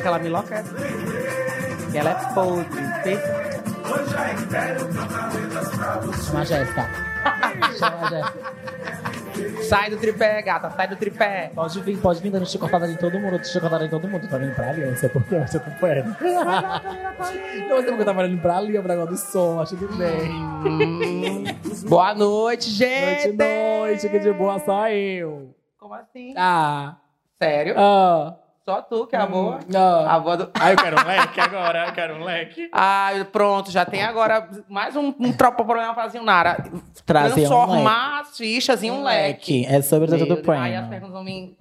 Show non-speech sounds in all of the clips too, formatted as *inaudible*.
E pior que ela é podre. Chama a Jéssica. Chama a Jéssica. Sai do tripé, gata, sai do tripé. Pode vir, pode vir dando chicotada em todo mundo, dando chicotada em todo mundo. Tá vindo pra ali, eu não sei porquê, eu tô perto. Não sei porque eu tava olhando pra ali, o negócio do som, acho que bem. Boa noite, gente. Noite, noite, que de boa só eu. Como assim? Ah, Sério? ah, Só tu que é a boa? ah. A boa do... Ah, eu quero um leque agora, eu quero um leque. Ah, pronto, já tem agora mais um, um tropa problema pra Zinara. Trazer um Transformar as fichas em um leque. É sobre Deus, do Aí as prêmio. perguntas vão vir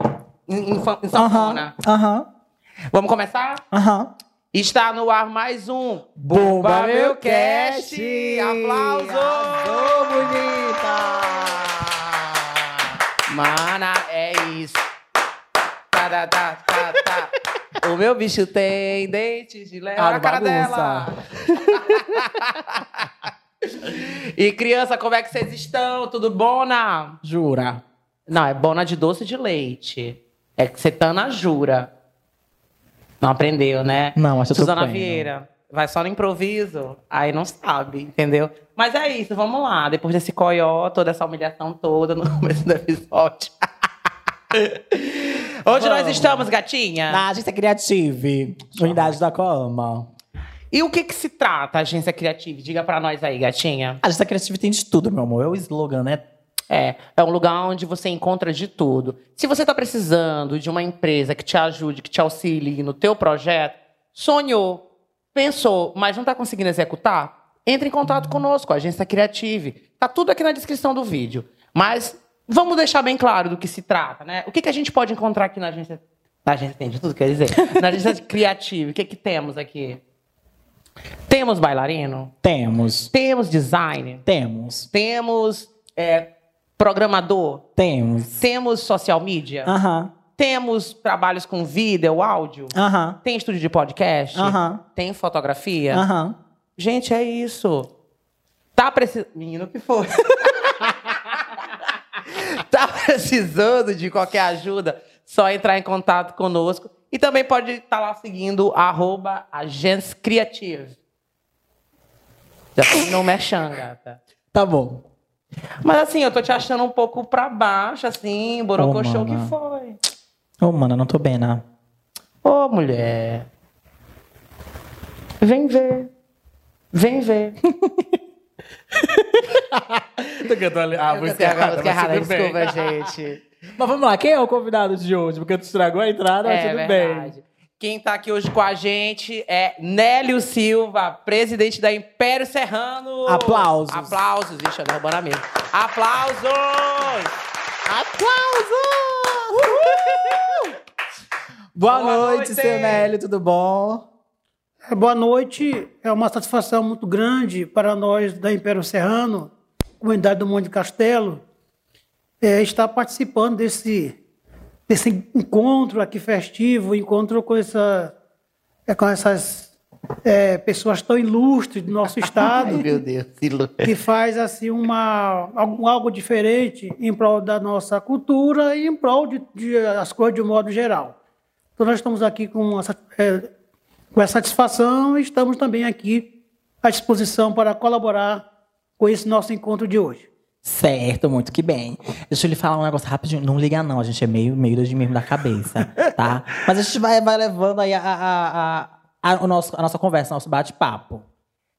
em, em, fan- em sanfona. Aham, Vamos começar? aham. Está no ar mais um Bumba Meu Meu Cast! Cast! Aplausos! Arrasou, bonita! Mana. Tá, tá, tá. O meu bicho tem dentes de leão. Ah, Olha a cara bagunça. dela. *laughs* e criança, como é que vocês estão? Tudo bona? Jura? Não, é bona de doce de leite. É que você tá na jura. Não aprendeu, né? Não, acho que Suzana. Vieira. Vai só no improviso, aí não sabe, entendeu? Mas é isso, vamos lá. Depois desse coió, toda essa humilhação toda no *laughs* começo do episódio. *laughs* Onde nós estamos, gatinha? Na agência Creative, unidade da Coma. E o que que se trata, agência criativa? Diga pra nós aí, gatinha. A agência Creative tem de tudo, meu amor. É o slogan, né? É, é um lugar onde você encontra de tudo. Se você está precisando de uma empresa que te ajude, que te auxilie no teu projeto, sonhou, pensou, mas não está conseguindo executar, entre em contato conosco, a Agência Criative. Tá tudo aqui na descrição do vídeo. Mas vamos deixar bem claro do que se trata, né? O que, que a gente pode encontrar aqui na agência... Na agência tem de tudo, quer dizer? Na agência *laughs* Criative, o que que temos aqui? Temos bailarino, Temos. temos design, Temos. temos é, programador, Temos. temos social media, Aham. temos trabalhos com vídeo, áudio, Aham. tem estúdio de podcast, Aham. tem fotografia. Aham. Gente, é isso. Tá precisando. Menino, o que foi? *laughs* tá precisando de qualquer ajuda? Só entrar em contato conosco. E também pode estar lá seguindo arroba Agência. Já terminou o merchan, gata. Tá bom. Mas assim, eu tô te achando um pouco pra baixo, assim, borocochô, Ô, o que foi? Ô, mano, eu não tô bem, né? Ô, mulher. Vem ver. Vem ver. *laughs* *laughs* Tô cantando. Ah, Eu a música errada, tudo bem. desculpa, gente. *laughs* Mas vamos lá, quem é o convidado de hoje? Porque tu estragou a entrada, mas É tudo verdade. Quem tá aqui hoje com a gente é Nélio Silva, presidente da Império Serrano. Aplausos. Aplausos. Ixi, eu derrubando a mesa. Aplausos! bem. Aplausos! Boa, Boa noite, noite. seu Nélio, tudo bom? É, Boa noite. É uma satisfação muito grande para nós da Império Serrano, comunidade do Monte Castelo, é, estar participando desse, desse encontro aqui festivo, encontro com, essa, é, com essas é, pessoas tão ilustres do nosso *laughs* estado. Ai, meu Deus. Que faz assim uma algo, algo diferente em prol da nossa cultura e em prol de, de as coisas de um modo geral. Então nós estamos aqui com essa, é, com essa satisfação estamos também aqui à disposição para colaborar com esse nosso encontro de hoje. Certo, muito que bem. Deixa eu lhe falar um negócio rapidinho. Não liga, não. A gente é meio, meio de mesmo da cabeça, tá? *laughs* Mas a gente vai, vai levando aí a, a, a, a, o nosso, a nossa conversa, nosso bate-papo.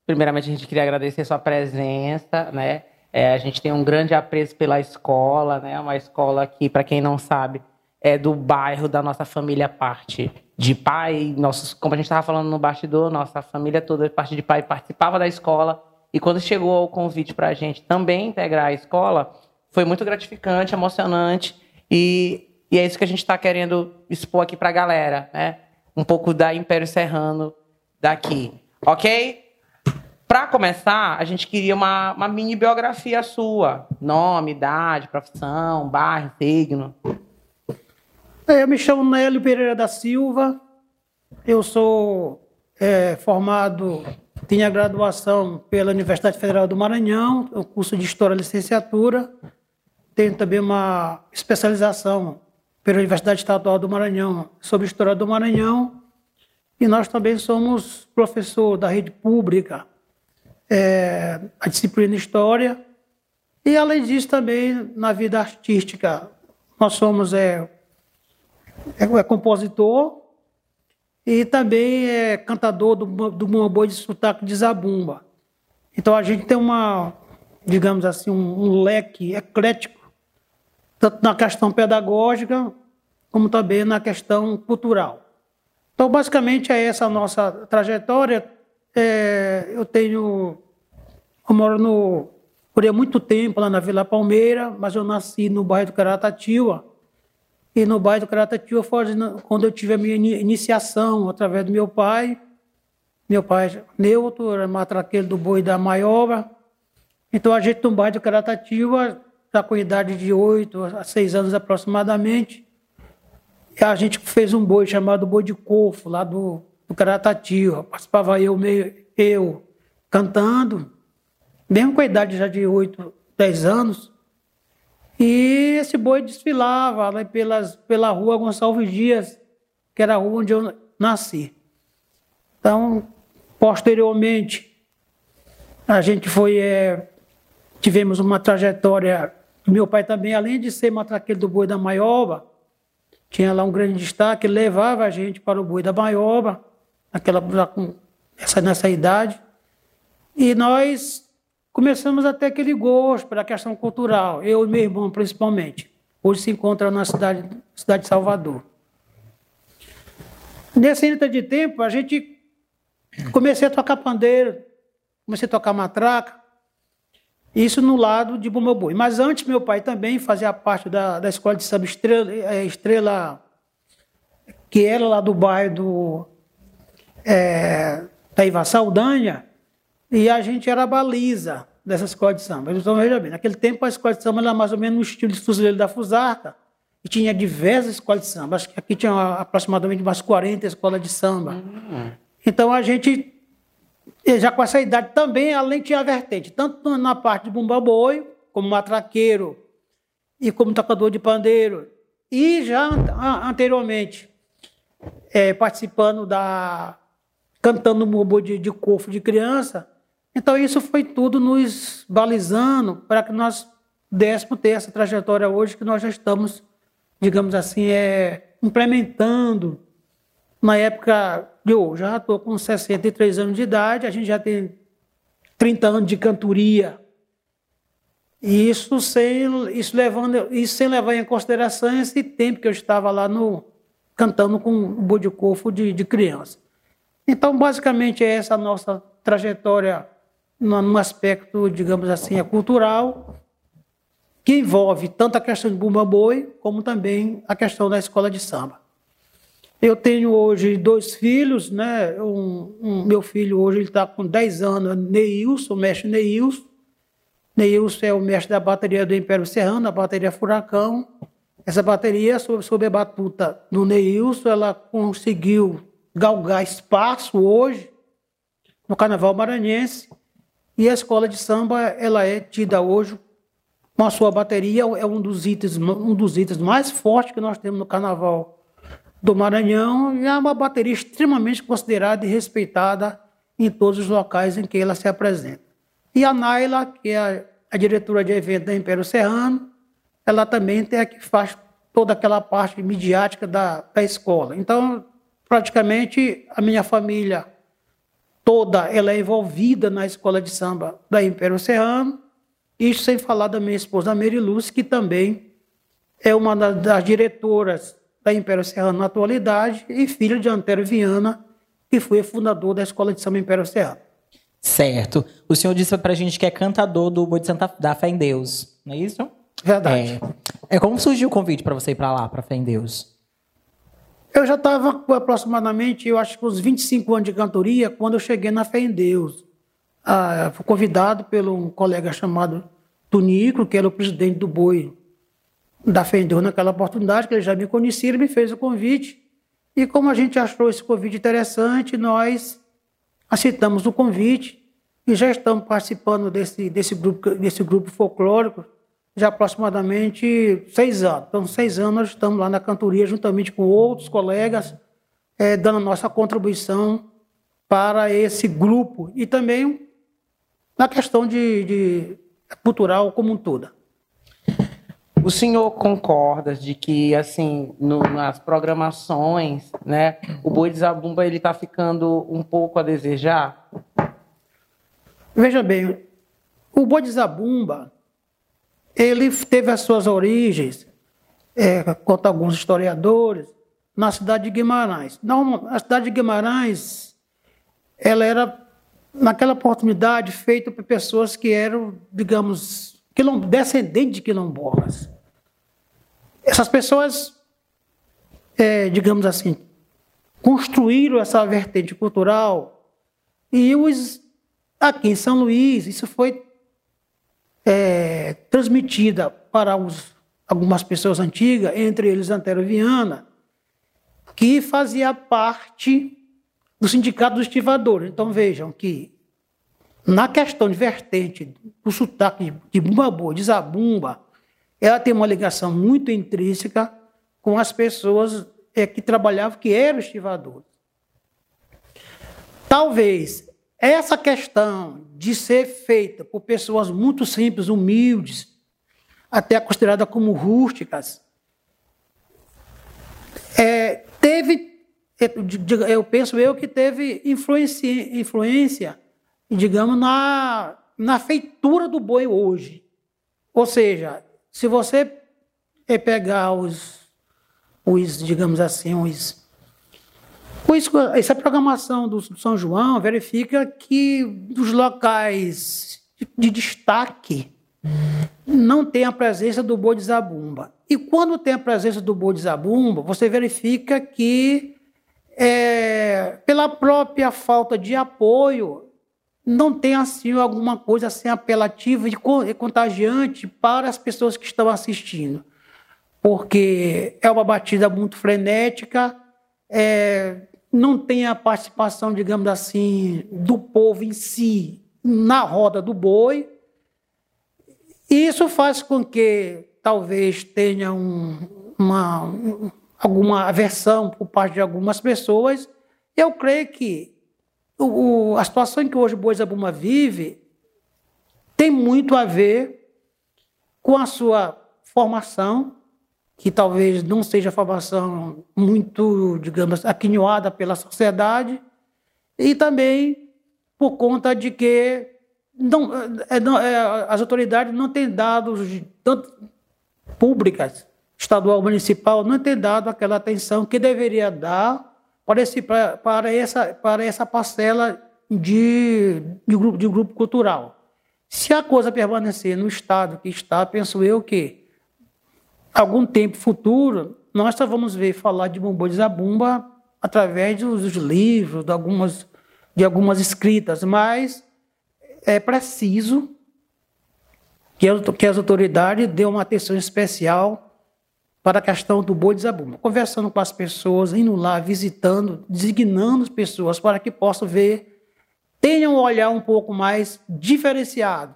Primeiramente, a gente queria agradecer sua presença, né? É, a gente tem um grande apreço pela escola, né? Uma escola que, para quem não sabe, é do bairro da nossa família parte de pai. Nossos, como a gente estava falando no bastidor, nossa família toda, parte de pai, participava da escola. E quando chegou o convite para a gente também integrar a escola, foi muito gratificante, emocionante. E, e é isso que a gente está querendo expor aqui para a galera, né? Um pouco da Império Serrano daqui, ok? Para começar, a gente queria uma, uma mini biografia sua. Nome, idade, profissão, bairro, signo. É, Eu me chamo Nélio Pereira da Silva, eu sou é, formado, tenho a graduação pela Universidade Federal do Maranhão, o curso de História Licenciatura, tenho também uma especialização pela Universidade Estadual do Maranhão sobre História do Maranhão. E nós também somos professor da rede pública, é, a disciplina História, e além disso também na vida artística, nós somos é, é, é compositor e também é cantador do, do boi de sotaque de Zabumba. Então a gente tem uma, digamos assim, um, um leque eclético, tanto na questão pedagógica, como também na questão cultural. Então, basicamente, é essa a nossa trajetória. É, eu tenho. Eu moro no. Morei muito tempo lá na Vila Palmeira, mas eu nasci no bairro do Caratatiba. E no bairro do Caratatiba foi quando eu tive a minha iniciação através do meu pai. Meu pai, neutro, era matraqueiro do boi da Maioba. Então, a gente no bairro do Caratatiba, está com idade de 8 a 6 anos aproximadamente, a gente fez um boi chamado Boi de Cofo, lá do, do Caratatiba. Participava eu, meio, eu cantando, mesmo com a idade já de 8, 10 anos. E esse boi desfilava lá pelas, pela rua Gonçalves Dias, que era a rua onde eu nasci. Então, posteriormente, a gente foi. É, tivemos uma trajetória. Meu pai também, além de ser matraqueiro do boi da Maioba, tinha lá um grande destaque, levava a gente para o Boi da Maioba, naquela, essa, nessa idade, e nós começamos a ter aquele gosto pela questão cultural, eu e meu irmão principalmente. Hoje se encontra na cidade, cidade de Salvador. Nesse ainda de tempo, a gente comecei a tocar pandeiro, comecei a tocar matraca, isso no lado de Bumbabu. Mas antes, meu pai também fazia parte da, da escola de samba Estrela, é, Estrela, que era lá do bairro do é, Taiva Saldanha, e a gente era a baliza dessa escola de samba. Então, veja bem, naquele tempo a escola de samba era mais ou menos no estilo de fuzileiro da Fusarca, e tinha diversas escolas de samba. Acho que aqui tinha aproximadamente umas 40 escolas de samba. Uhum. Então a gente já com essa idade também, além tinha a vertente, tanto na parte de bumba boi, como matraqueiro e como tocador de pandeiro, e já anteriormente é, participando da. cantando bumbo de, de cofo de criança. Então, isso foi tudo nos balizando para que nós dessemos ter essa trajetória hoje que nós já estamos, digamos assim, é, implementando na época eu já estou com 63 anos de idade, a gente já tem 30 anos de cantoria. E isso sem, isso, levando, isso sem levar em consideração esse tempo que eu estava lá no, cantando com o Bodicofo de, de criança. Então, basicamente, é essa a nossa trajetória no aspecto, digamos assim, é cultural, que envolve tanto a questão de Bumba Boi, como também a questão da escola de samba. Eu tenho hoje dois filhos, né? Um, um meu filho hoje está com 10 anos, Neilson, o mestre Neilson. Neilson é o mestre da bateria do Império Serrano, a bateria Furacão. Essa bateria, sob, sob a batuta do Neilson, ela conseguiu galgar espaço hoje no Carnaval Maranhense. E a escola de samba, ela é tida hoje com a sua bateria, é um dos itens, um dos itens mais fortes que nós temos no Carnaval do Maranhão e é uma bateria extremamente considerada e respeitada em todos os locais em que ela se apresenta. E a Naila, que é a, diretora de evento da Império Serrano, ela também tem a que faz toda aquela parte midiática da, da escola. Então, praticamente, a minha família toda ela é envolvida na escola de samba da Império Serrano, isso sem falar da minha esposa Mary Luz, que também é uma das diretoras da Império Serrano na atualidade e filho de Antero Viana, que foi fundador da Escola de Samba Império Serrano. Certo. O senhor disse pra gente que é cantador do Boi de Santa da Fé em Deus, não é isso? Verdade. É, é como surgiu o convite para você ir para lá, para Fé em Deus? Eu já estava com aproximadamente, eu acho que uns 25 anos de cantoria, quando eu cheguei na Fé em Deus. Ah, fui convidado pelo um colega chamado Tunico, que era o presidente do Boi da Fendor naquela oportunidade, que ele já me conhecia, ele me fez o convite. E como a gente achou esse convite interessante, nós aceitamos o convite e já estamos participando desse, desse, grupo, desse grupo folclórico já aproximadamente seis anos. Então, seis anos nós estamos lá na cantoria, juntamente com outros colegas, é, dando a nossa contribuição para esse grupo e também na questão de, de cultural como um todo. O senhor concorda de que, assim, no, nas programações, né, o boi de zabumba ele está ficando um pouco a desejar? Veja bem, o boi de zabumba ele teve as suas origens, é, conta alguns historiadores, na cidade de Guimarães. Não, a cidade de Guimarães, ela era, naquela oportunidade, feita por pessoas que eram, digamos, quilom, descendentes de quilombolas. Essas pessoas, é, digamos assim, construíram essa vertente cultural e os, aqui em São Luís, isso foi é, transmitida para os, algumas pessoas antigas, entre eles Antero Viana, que fazia parte do Sindicato dos Estivadores. Então vejam que, na questão de vertente do sotaque de Bumba de Zabumba, ela tem uma ligação muito intrínseca com as pessoas é, que trabalhavam, que eram estivadores. Talvez essa questão de ser feita por pessoas muito simples, humildes, até considerada como rústicas, é, teve, eu penso eu que teve influência, influência digamos, na, na feitura do boi hoje. Ou seja, se você pegar os, os digamos assim, os, os, essa programação do, São João verifica que dos locais de, de destaque não tem a presença do boi de zabumba. E quando tem a presença do boi de zabumba, você verifica que, é, pela própria falta de apoio, não tem assim alguma coisa assim apelativa e contagiante para as pessoas que estão assistindo. Porque é uma batida muito frenética, é, não tem a participação, digamos assim, do povo em si na roda do boi. Isso faz com que talvez tenha um, uma, alguma aversão por parte de algumas pessoas. Eu creio que o, a situação em que hoje o Boi Zabuma vive tem muito a ver com a sua formação, que talvez não seja formação muito, digamos, aquinhoada pela sociedade, e também por conta de que não, é, não, é, as autoridades não têm dado, tanto públicas, estadual, municipal, não têm dado aquela atenção que deveria dar para, esse, para, para, essa, para essa parcela de, de, grupo, de grupo cultural. Se a coisa permanecer no estado que está, penso eu que algum tempo futuro nós só vamos ver falar de Bumbô de Zabumba através dos, livros, de algumas, de algumas escritas, mas é preciso que, que as autoridades dêem uma atenção especial para a questão do boi de zabumba. Conversando com as pessoas, indo lá, visitando, designando pessoas para que possam ver, tenham um olhar um pouco mais diferenciado.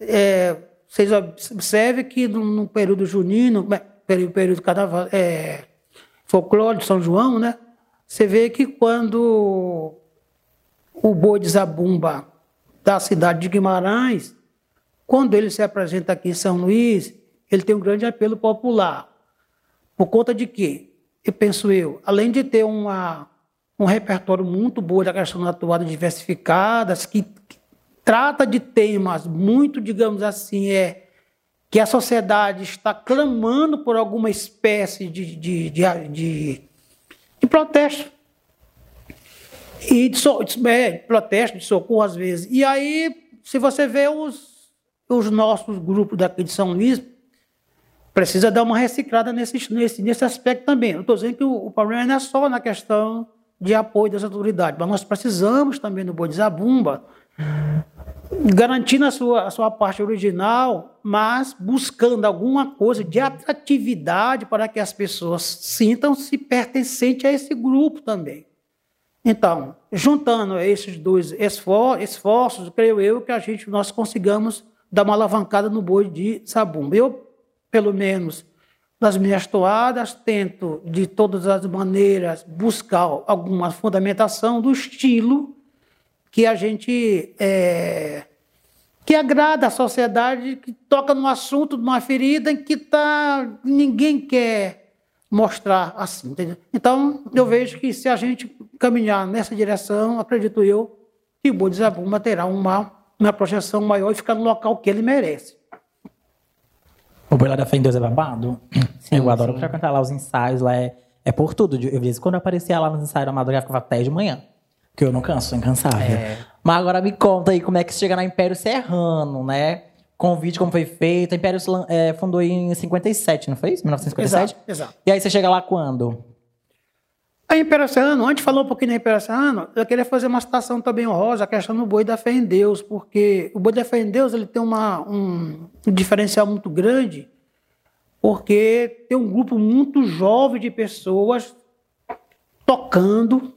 É, vocês observem que no, no período junino, período, período carnaval, é, de São João, né? Você vê que quando o boi de da cidade de Guimarães, quando ele se apresenta aqui em São Luís, ele tem um grande apelo popular. Por conta de que, eu penso eu, além de ter uma, um repertório muito bom da questão da atuada diversificadas, que, que trata de temas muito, digamos assim, é que a sociedade está clamando por alguma espécie de, de, de, de, de protesto. E de, so, de, é, protesto, de socorro às vezes. E aí, se você vê os, os nossos grupos daqui de São Luís, precisa dar uma reciclada nesse, nesse, nesse aspecto também. Não estou dizendo que o, o, problema não é só na questão de apoio das autoridades, mas nós precisamos também no Boi Zabumba garantindo a sua, a sua parte original, mas buscando alguma coisa de atratividade para que as pessoas sintam-se pertencentes a esse grupo também. Então, juntando esses dois esforços, creio eu que a gente nós consigamos dar uma alavancada no boi de Zabumba. Eu pelo menos das minhas toadas, tento de todas as maneiras buscar alguma fundamentação do estilo que a gente é, que agrada a sociedade, que toca no assunto de uma ferida em que tá, ninguém quer mostrar assim. Entendeu? Então, eu vejo que se a gente caminhar nessa direção, acredito eu, que o Boi de terá uma, uma projeção maior e ficar no local que ele merece. O Boi lá da Fé em Deus é babado? Sim, eu adoro sim. frequentar lá os ensaios, lá é, é por tudo. Eu vezes quando eu aparecia lá nos ensaios da madrugada, ficava até de manhã. Porque eu não canso, sou incansável. É. Mas agora me conta aí como é que chega na Império Serrano, né? Convite, como foi feito. A Império é, fundou em 57, não foi isso? 1957? Exato, exato. E aí você chega lá quando? A Império Serrano, antes de falar um pouquinho da Império Serrano, eu queria fazer uma citação também honrosa, a questão do boi da fé em Deus, porque o boi da fé em Deus ele tem uma, um, um diferencial muito grande, porque tem um grupo muito jovem de pessoas tocando,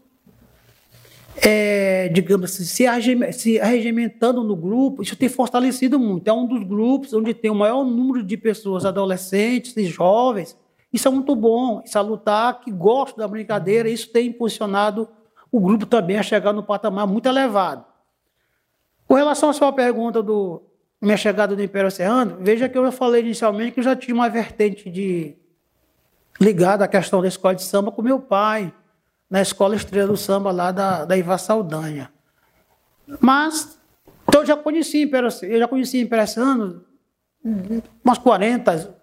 é, digamos assim, se arregimentando no grupo, isso tem fortalecido muito. É um dos grupos onde tem o maior número de pessoas adolescentes e jovens. Isso é muito bom, isso é lutar, que gostam da brincadeira, isso tem impulsionado o grupo também a chegar no patamar muito elevado. Com relação à sua pergunta do minha chegada do Império Oceano, veja que eu falei inicialmente que eu já tinha uma vertente de ligada à questão da escola de samba com meu pai na Escola Estrela do Samba lá da, da Iva Saldanha. Mas então eu já conheci Império, eu já conheci Império Santos umas 40,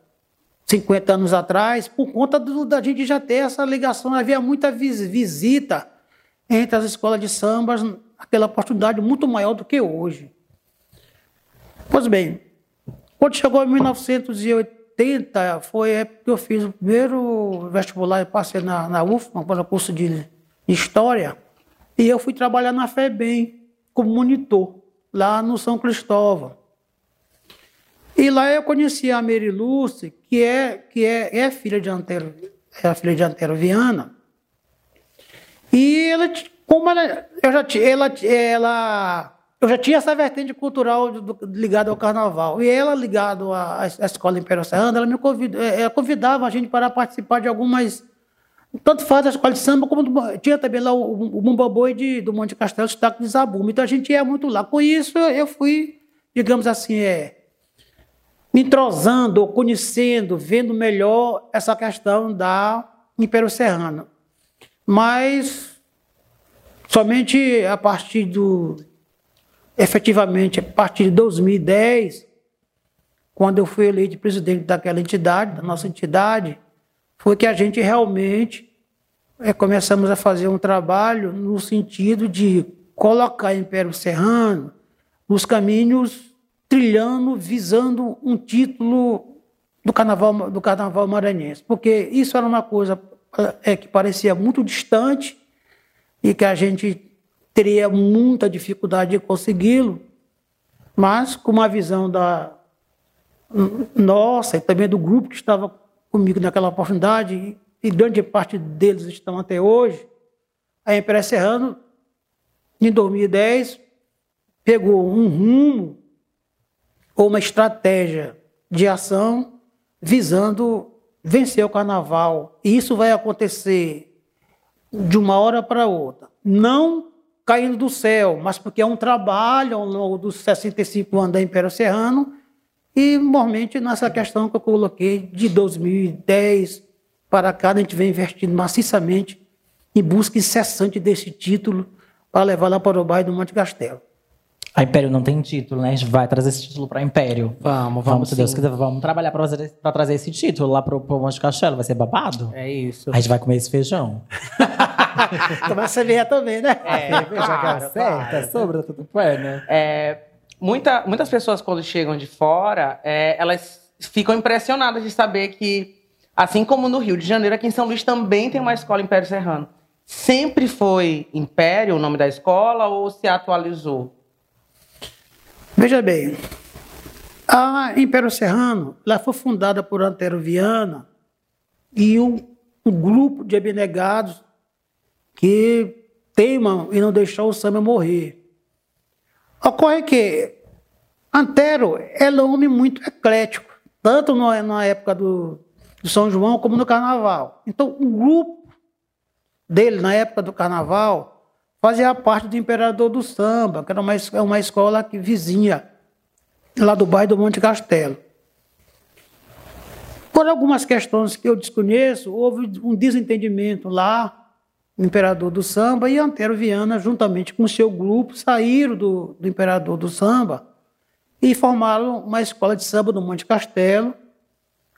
50 anos atrás, por conta do, da gente já ter essa ligação. Havia muita visita entre as escolas de sambas, aquela oportunidade muito maior do que hoje. Pois bem, quando chegou em 1980, 80 foi que eu fiz o primeiro vestibular e passei na, na UFMA, para o curso de História. E eu fui trabalhar na FEBEM como monitor, lá no São Cristóvão. E lá eu conheci a Mary Lucy, que é, que é, é filha de Antero, é a filha de Antero Viana. E ela, como ela, eu já, ela, ela eu já tinha essa vertente cultural ligada ao carnaval. E ela, ligada à, à Escola Império Serrano, ela me convidava, é, ela convidava a gente para participar de algumas. Tanto faz a escola de samba, como tinha também lá o, o Bumba Boi de, do Monte Castelo, o Sotaque de Zabumba. Então a gente ia muito lá. Com isso, eu fui, digamos assim, é, me entrosando, conhecendo, vendo melhor essa questão da Império Serrano. Mas somente a partir do efetivamente, a partir de 2010, quando eu fui eleito presidente daquela entidade, da nossa entidade, foi que a gente realmente é, começamos a fazer um trabalho no sentido de colocar Império Serrano nos caminhos trilhando, visando um título do carnaval, do carnaval maranhense. Porque isso era uma coisa é, que parecia muito distante e que a gente teria muita dificuldade de consegui-lo, mas com uma visão da nossa e também do grupo que estava comigo naquela oportunidade, e grande parte deles estão até hoje, a Empresa Serrano, em 2010, pegou um rumo ou uma estratégia de ação visando vencer o carnaval. E isso vai acontecer de uma hora para outra. Não caindo do céu, mas porque é um trabalho ao longo dos 65 anos da Império Serrano, e normalmente nessa questão que eu coloquei de 2010 para cá, a gente vem investindo maciçamente em busca incessante desse título para levar lá para o bairro do Monte Castelo. A Império não tem título, né? A gente vai trazer esse título para Império. Vamos, vamos. Se Deus quiser, vamos trabalhar para trazer, trazer esse título lá para o Monte Castelo. Vai ser babado? É isso. A gente vai comer esse feijão. *laughs* Tomar cerveja também, né? É, *laughs* cerveja claro, certa, claro. sobra tudo pé, né? É, muita, muitas pessoas, quando chegam de fora, é, elas ficam impressionadas de saber que, assim como no Rio de Janeiro, aqui em São Luís também tem uma escola Império Serrano. Sempre foi Império o nome da escola ou se atualizou? Veja bem, a Império Serrano ela foi fundada por Antero Viana e um, um grupo de abnegados que teimam em não deixar o samba morrer. Ocorre que Antero é um homem muito eclético, tanto na época do, do São João como no carnaval. Então, o grupo dele, na época do carnaval, fazia parte do Imperador do Samba, que era uma, uma escola que vizinha lá do bairro do Monte Castelo. Por algumas questões que eu desconheço, houve um desentendimento lá o Imperador do Samba e Antero Viana, juntamente com seu grupo, saíram do, do Imperador do Samba e formaram uma escola de samba no Monte Castelo,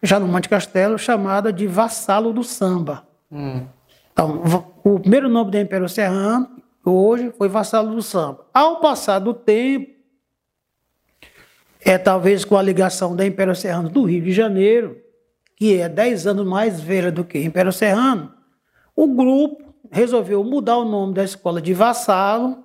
já no Monte Castelo, chamada de Vassalo do Samba. Hum. Então, o primeiro nome do Império Serrano, hoje, foi Vassalo do Samba. Ao passar do tempo, é talvez com a ligação da Império Serrano do Rio de Janeiro, que é 10 anos mais velha do que Império Serrano, o grupo resolveu mudar o nome da escola de Vassalo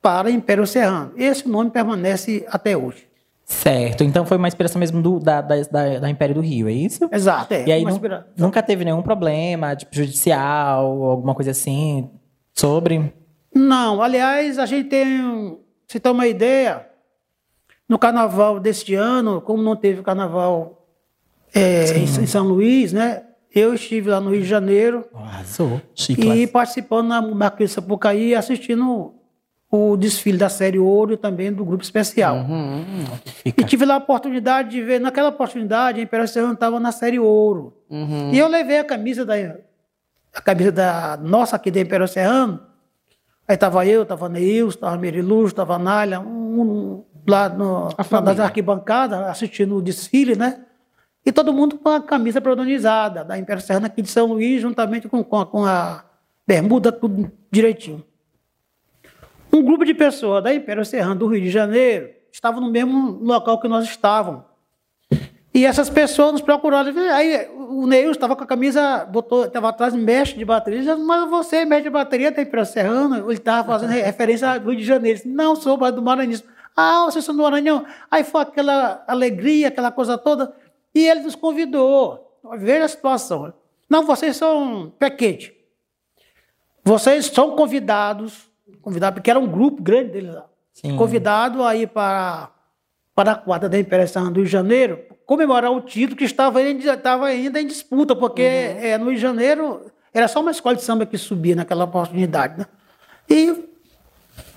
para Império Serrano. Esse nome permanece até hoje. Certo, então foi uma inspiração mesmo do, da, da, da, Império do Rio, é isso? Exato, é. E aí nu, nunca teve nenhum problema, tipo, judicial, alguma coisa assim, sobre? Não, aliás, a gente tem, se tem uma ideia, no carnaval deste ano, como não teve carnaval é, em, em São Luís, né? Eu estive lá no Rio de Janeiro. Arrasou. E participando na Marquês Sapucaí, assistindo o desfile da série Ouro e também do grupo especial. Uhum, e tive lá a oportunidade de ver, naquela oportunidade, a Império Serrano estava na série Ouro. Uhum. E eu levei a camisa da a camisa da nossa aqui da Império Serrano. Aí estava eu, estava Neils, estava Meriluz, estava Nália, um, um, lá no, nas arquibancadas, assistindo o desfile, né? E todo mundo com a camisa prodonizada da Império Serrano aqui de São Luís, juntamente com, com, a, com a bermuda, tudo direitinho. Um grupo de pessoas da Império Serrano do Rio de Janeiro estava no mesmo local que nós estávamos. E essas pessoas nos procuraram. Aí o Neil estava com a camisa, botou, estava atrás, mexe de bateria. Mas você, mexe de bateria da Império Serrano? Ele estava fazendo referência ao Rio de Janeiro. Disse, Não, sou do Maranhão. Ah, vocês são do Maranhão. Aí foi aquela alegria, aquela coisa toda. E ele nos convidou. Veja a situação. Não, vocês são pequete. Vocês são convidados, convidados, porque era um grupo grande deles lá. Sim. Convidado a ir para, para a quadra da Imperação do Rio de Janeiro, comemorar o título que estava ainda, estava ainda em disputa, porque uhum. é, no Rio de Janeiro era só uma escola de samba que subia naquela oportunidade. Né? E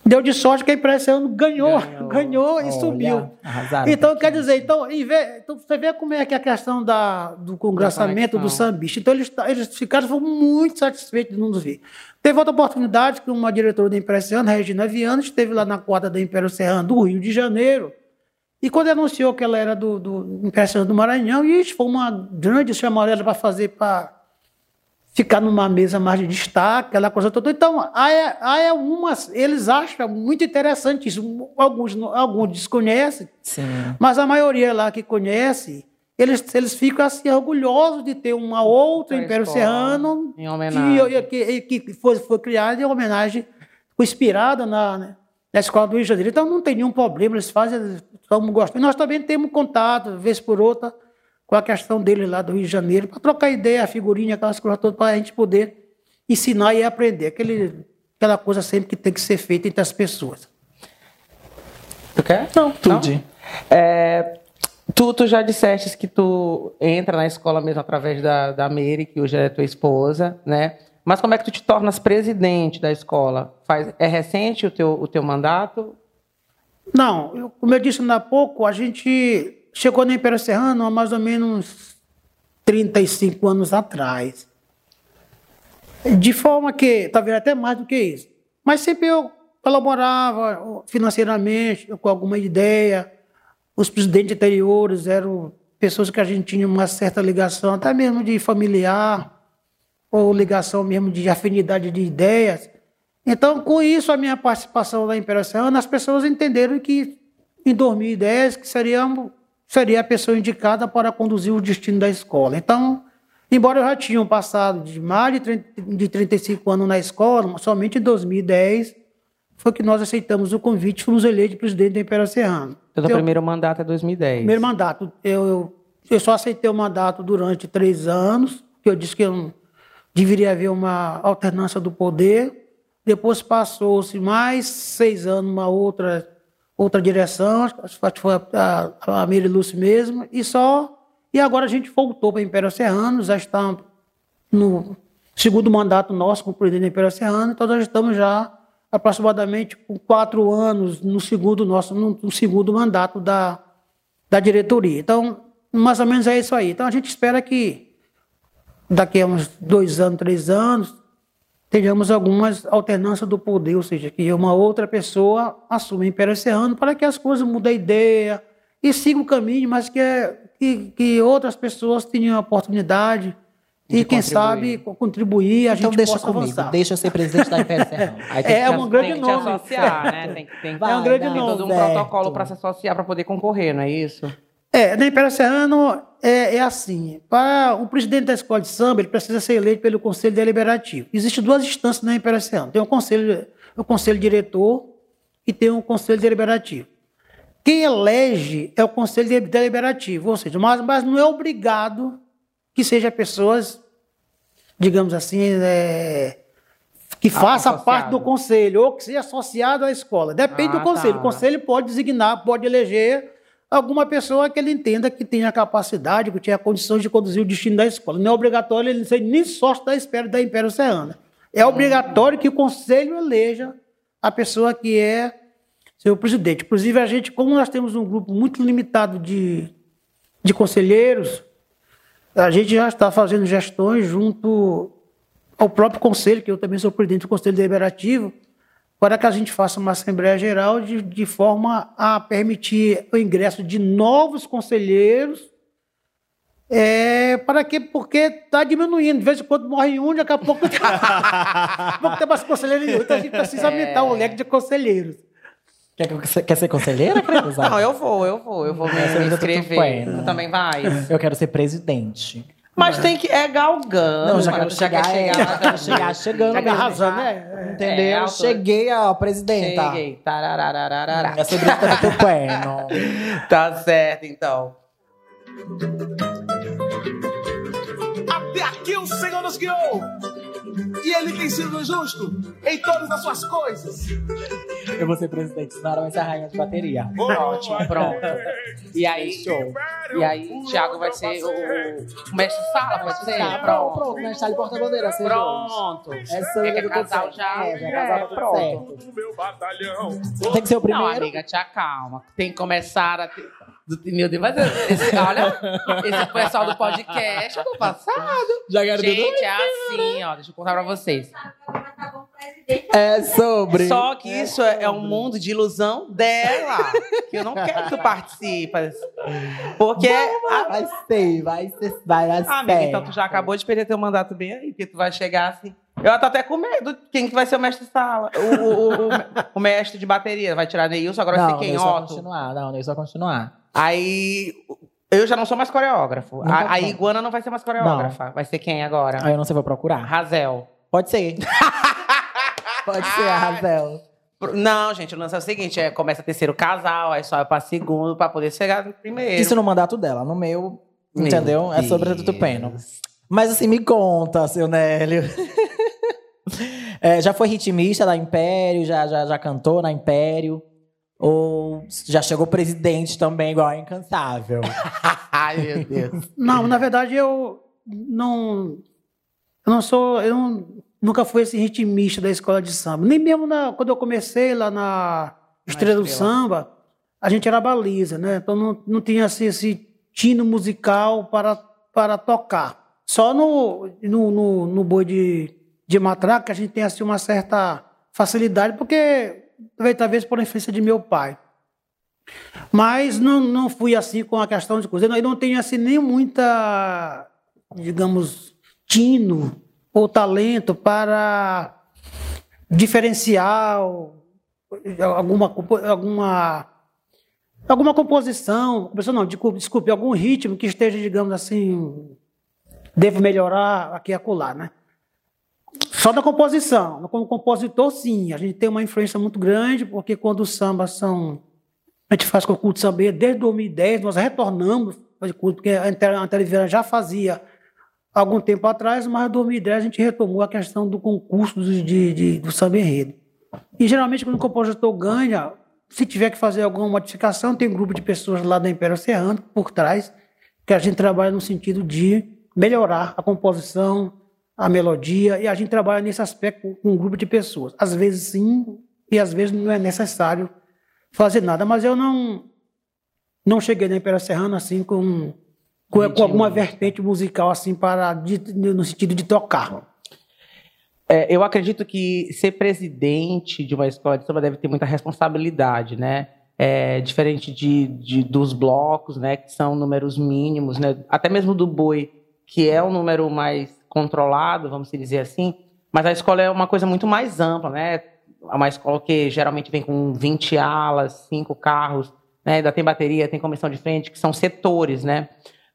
Deu de sorte que a impressão ganhou, ganhou, ganhou e subiu. Então, quer dizer, então, então, você vê como é que é a questão da, do congraçamento do sambista. Então, eles, eles ficaram muito satisfeitos de nos ver. Teve outra oportunidade que uma diretora da Impressão, Regina Viana, esteve lá na quadra da Império Serrano do Rio de Janeiro. E quando anunciou que ela era do, do Impressão do Maranhão, isso foi uma grande chamarela para fazer para ficar numa mesa mais de destaque, aquela coisa toda. Então, há, é, há é umas, eles acham muito interessante isso. Alguns, alguns desconhecem, Sim. mas a maioria lá que conhece, eles, eles ficam assim orgulhosos de ter uma outra Império Serrano em homenagem. que, que, que foi, foi criada em homenagem, inspirada na, né, na escola do Rio de Janeiro. Então não tem nenhum problema, eles fazem como gostam. E nós também temos contato, vez por outra, com a questão dele lá do Rio de Janeiro, para trocar ideia, a figurinha, aquelas coisas todas, para a gente poder ensinar e aprender. Aquele, aquela coisa sempre que tem que ser feita entre as pessoas. Tu quer? Não, tudo. É, tu, tu já disseste que tu entra na escola mesmo através da, da Mary, que hoje é tua esposa, né? Mas como é que tu te tornas presidente da escola? Faz, é recente o teu, o teu mandato? Não, eu, como eu disse há pouco, a gente chegou na Império Serrano há mais ou menos 35 anos atrás. De forma que, talvez até mais do que isso. Mas sempre eu colaborava financeiramente com alguma ideia. Os presidentes anteriores eram pessoas que a gente tinha uma certa ligação, até mesmo de familiar, ou ligação mesmo de afinidade de ideias. Então, com isso, a minha participação na Serrano, as pessoas entenderam que em 2010 que seríamos seria a pessoa indicada para conduzir o destino da escola. Então, embora eu já tinha passado de mais de, 30, de 35 anos na escola, somente em 2010 foi que nós aceitamos o convite e fomos eleitos presidente da Império Serrano. Então, o primeiro mandato é 2010? Primeiro mandato. Eu, eu, eu, só aceitei o mandato durante três anos, que eu disse que eu deveria haver uma alternância do poder. Depois passou-se mais seis anos, uma outra outra direção, acho que foi a, a, a Miri Lúcia mesmo, e só E agora a gente voltou para Império Serrano, já está no segundo mandato nosso como presidente do Império Serrano, então nós estamos já aproximadamente com quatro anos no segundo nosso no, no segundo mandato da, da diretoria. Então, mais ou menos é isso aí. Então a gente espera que daqui a uns dois anos, três anos, tenhamos algumas alternâncias do poder, ou seja, que uma outra pessoa assuma o Império Serrano para que as coisas mudem a ideia e sigam o caminho, mas que, que, que outras pessoas tenham a oportunidade e quem sabe contribuir, a Então gente deixa possa comigo, avançar. deixa eu ser presidente da *laughs* Império Serrano. É um grande tem que nome. te associar, né? Tem, que- tem, É um grande tem nome. todo um protocolo para se associar para poder concorrer, não é isso? É, na Império Serrano é, é assim. Para o presidente da escola de samba, ele precisa ser eleito pelo Conselho Deliberativo. Existem duas instâncias na Império Serrano. Tem o Conselho, o conselho Diretor e tem o Conselho Deliberativo. Quem elege é o Conselho de- Deliberativo, ou seja, mas, mas não é obrigado que seja pessoas, digamos assim, é, que faça associado. parte do conselho ou que seja associado à escola. Depende Ah, do conselho. tá. O conselho pode designar, pode eleger alguma pessoa que ele entenda que tenha capacidade, que tenha condições de conduzir o destino da escola. Não é obrigatório ele ser nem sócio da espera da Império Serrana. É obrigatório que o conselho eleja a pessoa que é seu presidente. Inclusive, a gente, como nós temos um grupo muito limitado de, de conselheiros, a gente já está fazendo gestões junto ao próprio conselho, que eu também sou presidente do Conselho Deliberativo, para que a gente faça uma Assembleia Geral de, de forma a permitir o ingresso de novos conselheiros. É, para quê? Porque está diminuindo. De vez em quando morre um, daqui a pouco não *laughs* tem mais conselheiro nenhum. Então a gente precisa aumentar o leque de conselheiros. Quer, que- quer ser conselheira? Não, eu vou, eu vou, eu vou me, Essa me tô inscrever. Tu também vai. Eu quero ser presidente. Mas tem que. É galgando. Não, já mano, quero já quer chegar, é, chegar *laughs* já chegar chegando Chega mesmo, arrasando, já. né? Entendeu? É, autor- Cheguei, ó, presidenta. Cheguei. Tarararararara. É sobre isso que eu tô bueno. *laughs* Tá certo, então. Até aqui o Senhor nos guiou. E Ele tem sido justo em todas as suas coisas. Eu vou ser presidente, senão ela vai ser a rainha de bateria. *laughs* Ótimo, pronto. E aí, show. E aí, o Thiago vai ser o, o mestre sala, pode ser? Tá, pronto, pronto, né? Está ali porta-bandeira, Pronto. É sobre É que é casal já. É, já é casal, tá pronto. O meu batalhão. Tem que ser o Não, primeiro. amiga, te acalma. Tem que começar a. ter- do- Meu Deus, mas esse, olha, esse pessoal do podcast é do passado. Já quero tudo. Gente, é assim, ó. Deixa eu contar pra vocês. É sobre. Só que isso é, é um mundo de ilusão dela. Que eu não quero que tu participas. Porque. a- Vai ser, vai ser, vai dar Ah, amiga, então tu já acabou de perder teu mandato bem aí, porque tu vai chegar assim. Eu tô até com medo. Quem que vai ser o mestre de sala? O, o, o, o- mestre de bateria. Vai tirar Neilson, agora vai Não, ser quem? Neilson vai continuar. Não, Neilson vai continuar. Aí. Eu já não sou mais coreógrafo. Nunca A, a foi. Iguana não vai ser mais coreógrafa. Vai ser quem agora? Aí eu não sei, vou procurar. Razel. Pode ser. *laughs* Pode ser a Razel. Não, gente, o lance é o seguinte: é, começa terceiro casal, aí sobe pra segundo pra poder chegar no primeiro. Isso no mandato dela, no meu, Meu entendeu? É sobre Deus. tudo peno. Mas assim, me conta, seu Nélio. *laughs* É, já foi ritmista da Império? Já, já, já cantou na Império? Ou já chegou presidente também, igual a Incansável? *laughs* Ai, meu Deus. Não, na verdade eu não, eu não sou, eu não- nunca fui esse ritmista da escola de samba. Nem mesmo na- quando eu comecei lá na Estrela do. Samba, a gente era baliza, né? Então não, não tinha assim, esse tino musical para, para tocar. Só no, no, no, no boi de, de matraca que a gente tem assim, uma certa facilidade, porque talvez- por influência de meu pai. Mas não, não fui assim com a questão de coisa. Eu não tenho assim nem muita, digamos, tino ou talento para diferencial alguma alguma alguma composição, composição não, desculpe, desculpe, algum ritmo que esteja, digamos assim, devo melhorar aqui e acolá, né? Só da composição. Como compositor, sim, a gente tem uma influência muito grande, porque quando os sambas são a gente faz concurso de samba desde 2010, nós retornamos fazer curso, porque a Ante- a televisão já fazia algum tempo atrás, mas em 2010 a gente retomou a questão do concurso de, de- de- do samba enredo. E geralmente quando o compositor ganha, se tiver que fazer alguma modificação, tem um grupo de pessoas lá da Império Serrano por trás, que a gente trabalha no sentido de melhorar a composição, a melodia, e a gente trabalha nesse aspecto com um grupo de pessoas. Às vezes sim, e às vezes não é necessário fazer nada. Mas eu não, não cheguei na Império Serrana assim com, com, com alguma vertente musical assim para de, no sentido de tocar. É, eu acredito que ser presidente de uma escola de samba deve ter muita responsabilidade, né? É, diferente de, de, dos blocos, né, que são números mínimos, né? Até mesmo do boi, que é um número mais controlado, vamos dizer assim. Mas a escola é uma coisa muito mais ampla, né? É uma escola que geralmente vem com 20 alas, 5 carros, né? Ainda tem bateria, tem comissão de frente, que são setores, né?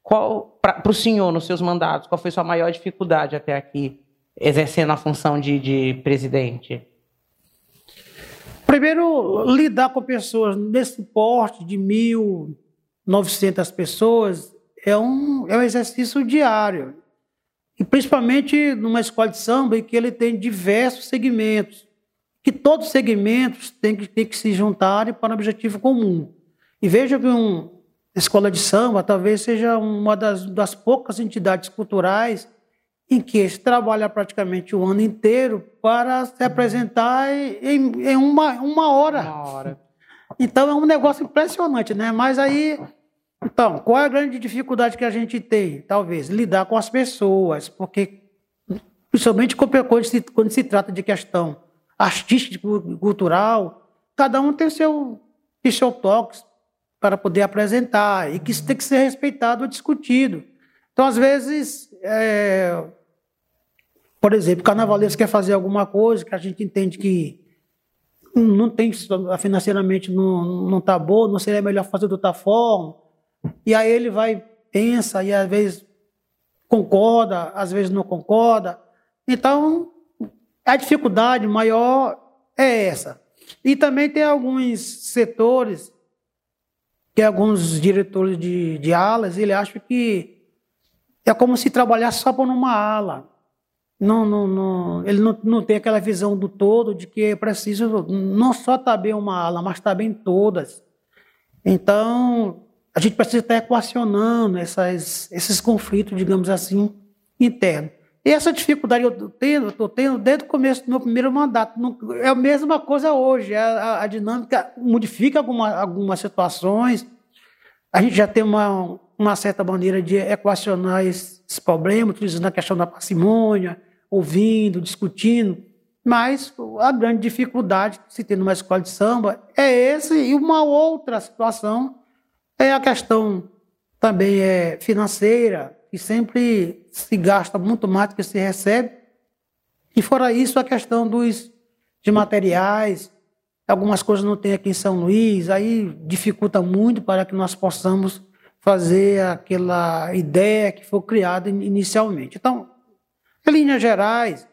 Qual, para o senhor, nos seus mandatos, qual foi sua maior dificuldade até aqui, exercendo a função de, de presidente? Primeiro, lidar com pessoas nesse porte de 1.900 pessoas é um, é um exercício diário. E principalmente numa escola de samba em que ele tem diversos segmentos, que todos os segmentos têm que, têm que se juntarem para um objetivo comum. E veja que uma escola de samba talvez seja uma das, das poucas entidades culturais em que se trabalha praticamente o ano inteiro para se apresentar em, em uma, uma hora. Uma hora. Então é um negócio impressionante, né? Mas aí então, qual é a grande dificuldade que a gente tem? Talvez lidar com as pessoas, porque, principalmente quando se, quando se trata de questão artística, cultural, cada um tem seu, seu toque para poder apresentar e que isso tem que ser respeitado ou discutido. Então, às vezes, é, por exemplo, o carnavalesco quer fazer alguma coisa que a gente entende que não tem financeiramente não está boa, não seria melhor fazer de outra forma. E aí ele vai, pensa, e às vezes concorda, às vezes não concorda. Então, a dificuldade maior é essa. E também tem alguns setores, que alguns diretores de, de alas, ele acha que é como se trabalhasse só por uma ala. Não, não, não, ele não, não tem aquela visão do todo de que é preciso não só estar bem uma ala, mas estar bem todas. Então, a gente precisa estar equacionando essas, esses conflitos, digamos assim, internos. E essa dificuldade eu estou tendo, eu tendo desde o começo do meu primeiro mandato. é a mesma coisa hoje. A, a, a dinâmica modifica alguma, algumas situações. A gente já tem uma, uma certa maneira de equacionar esses problemas, utilizando a questão da parcimônia, ouvindo, discutindo. Mas a grande dificuldade que se tem numa escola de samba é esse e uma outra situação é a questão também é financeira, que sempre se gasta muito mais do que se recebe. E fora isso, a questão dos de materiais, algumas coisas não tem aqui em São Luís, aí dificulta muito para que nós possamos fazer aquela ideia que foi criada inicialmente. Então, em linhas gerais,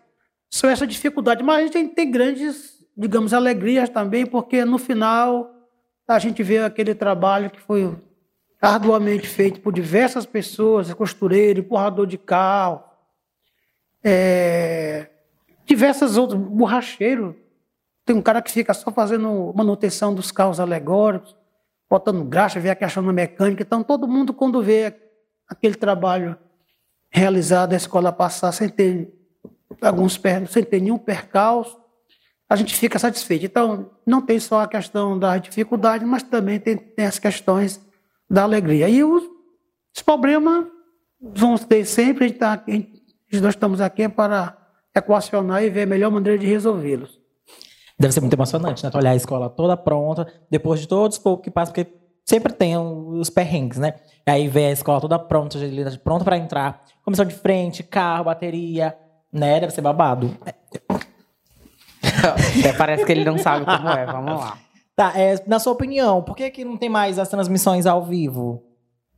são essa dificuldade, mas a gente tem grandes, digamos, alegrias também, porque no final a gente vê aquele trabalho que foi arduamente feito por diversas pessoas, costureiro, empurrador de carro, é, diversas outras, borracheiro. Tem um cara que fica só fazendo manutenção dos carros alegóricos, botando graxa, vê a questão na mecânica. Então, todo mundo, quando vê aquele trabalho realizado, a escola passar sem ter, alguns, sem ter nenhum percalço, a gente fica satisfeito. Então, não tem só a questão da dificuldade, mas também tem, tem as questões da alegria. E os, os problemas vão ter sempre, a gente tá, nós estamos aqui para equacionar e ver a melhor maneira de resolvê-los. Deve ser muito emocionante, né? Tu olhar a escola toda pronta, depois de todos os poucos que passam, porque sempre tem os perrengues, né? E aí ver a escola toda pronta, pronta para entrar, comissão de frente, carro, bateria, né? Deve ser babado. *laughs* É, parece que ele não sabe como é. Vamos lá. Tá, é, na sua opinião, por que, que não tem mais as transmissões ao vivo?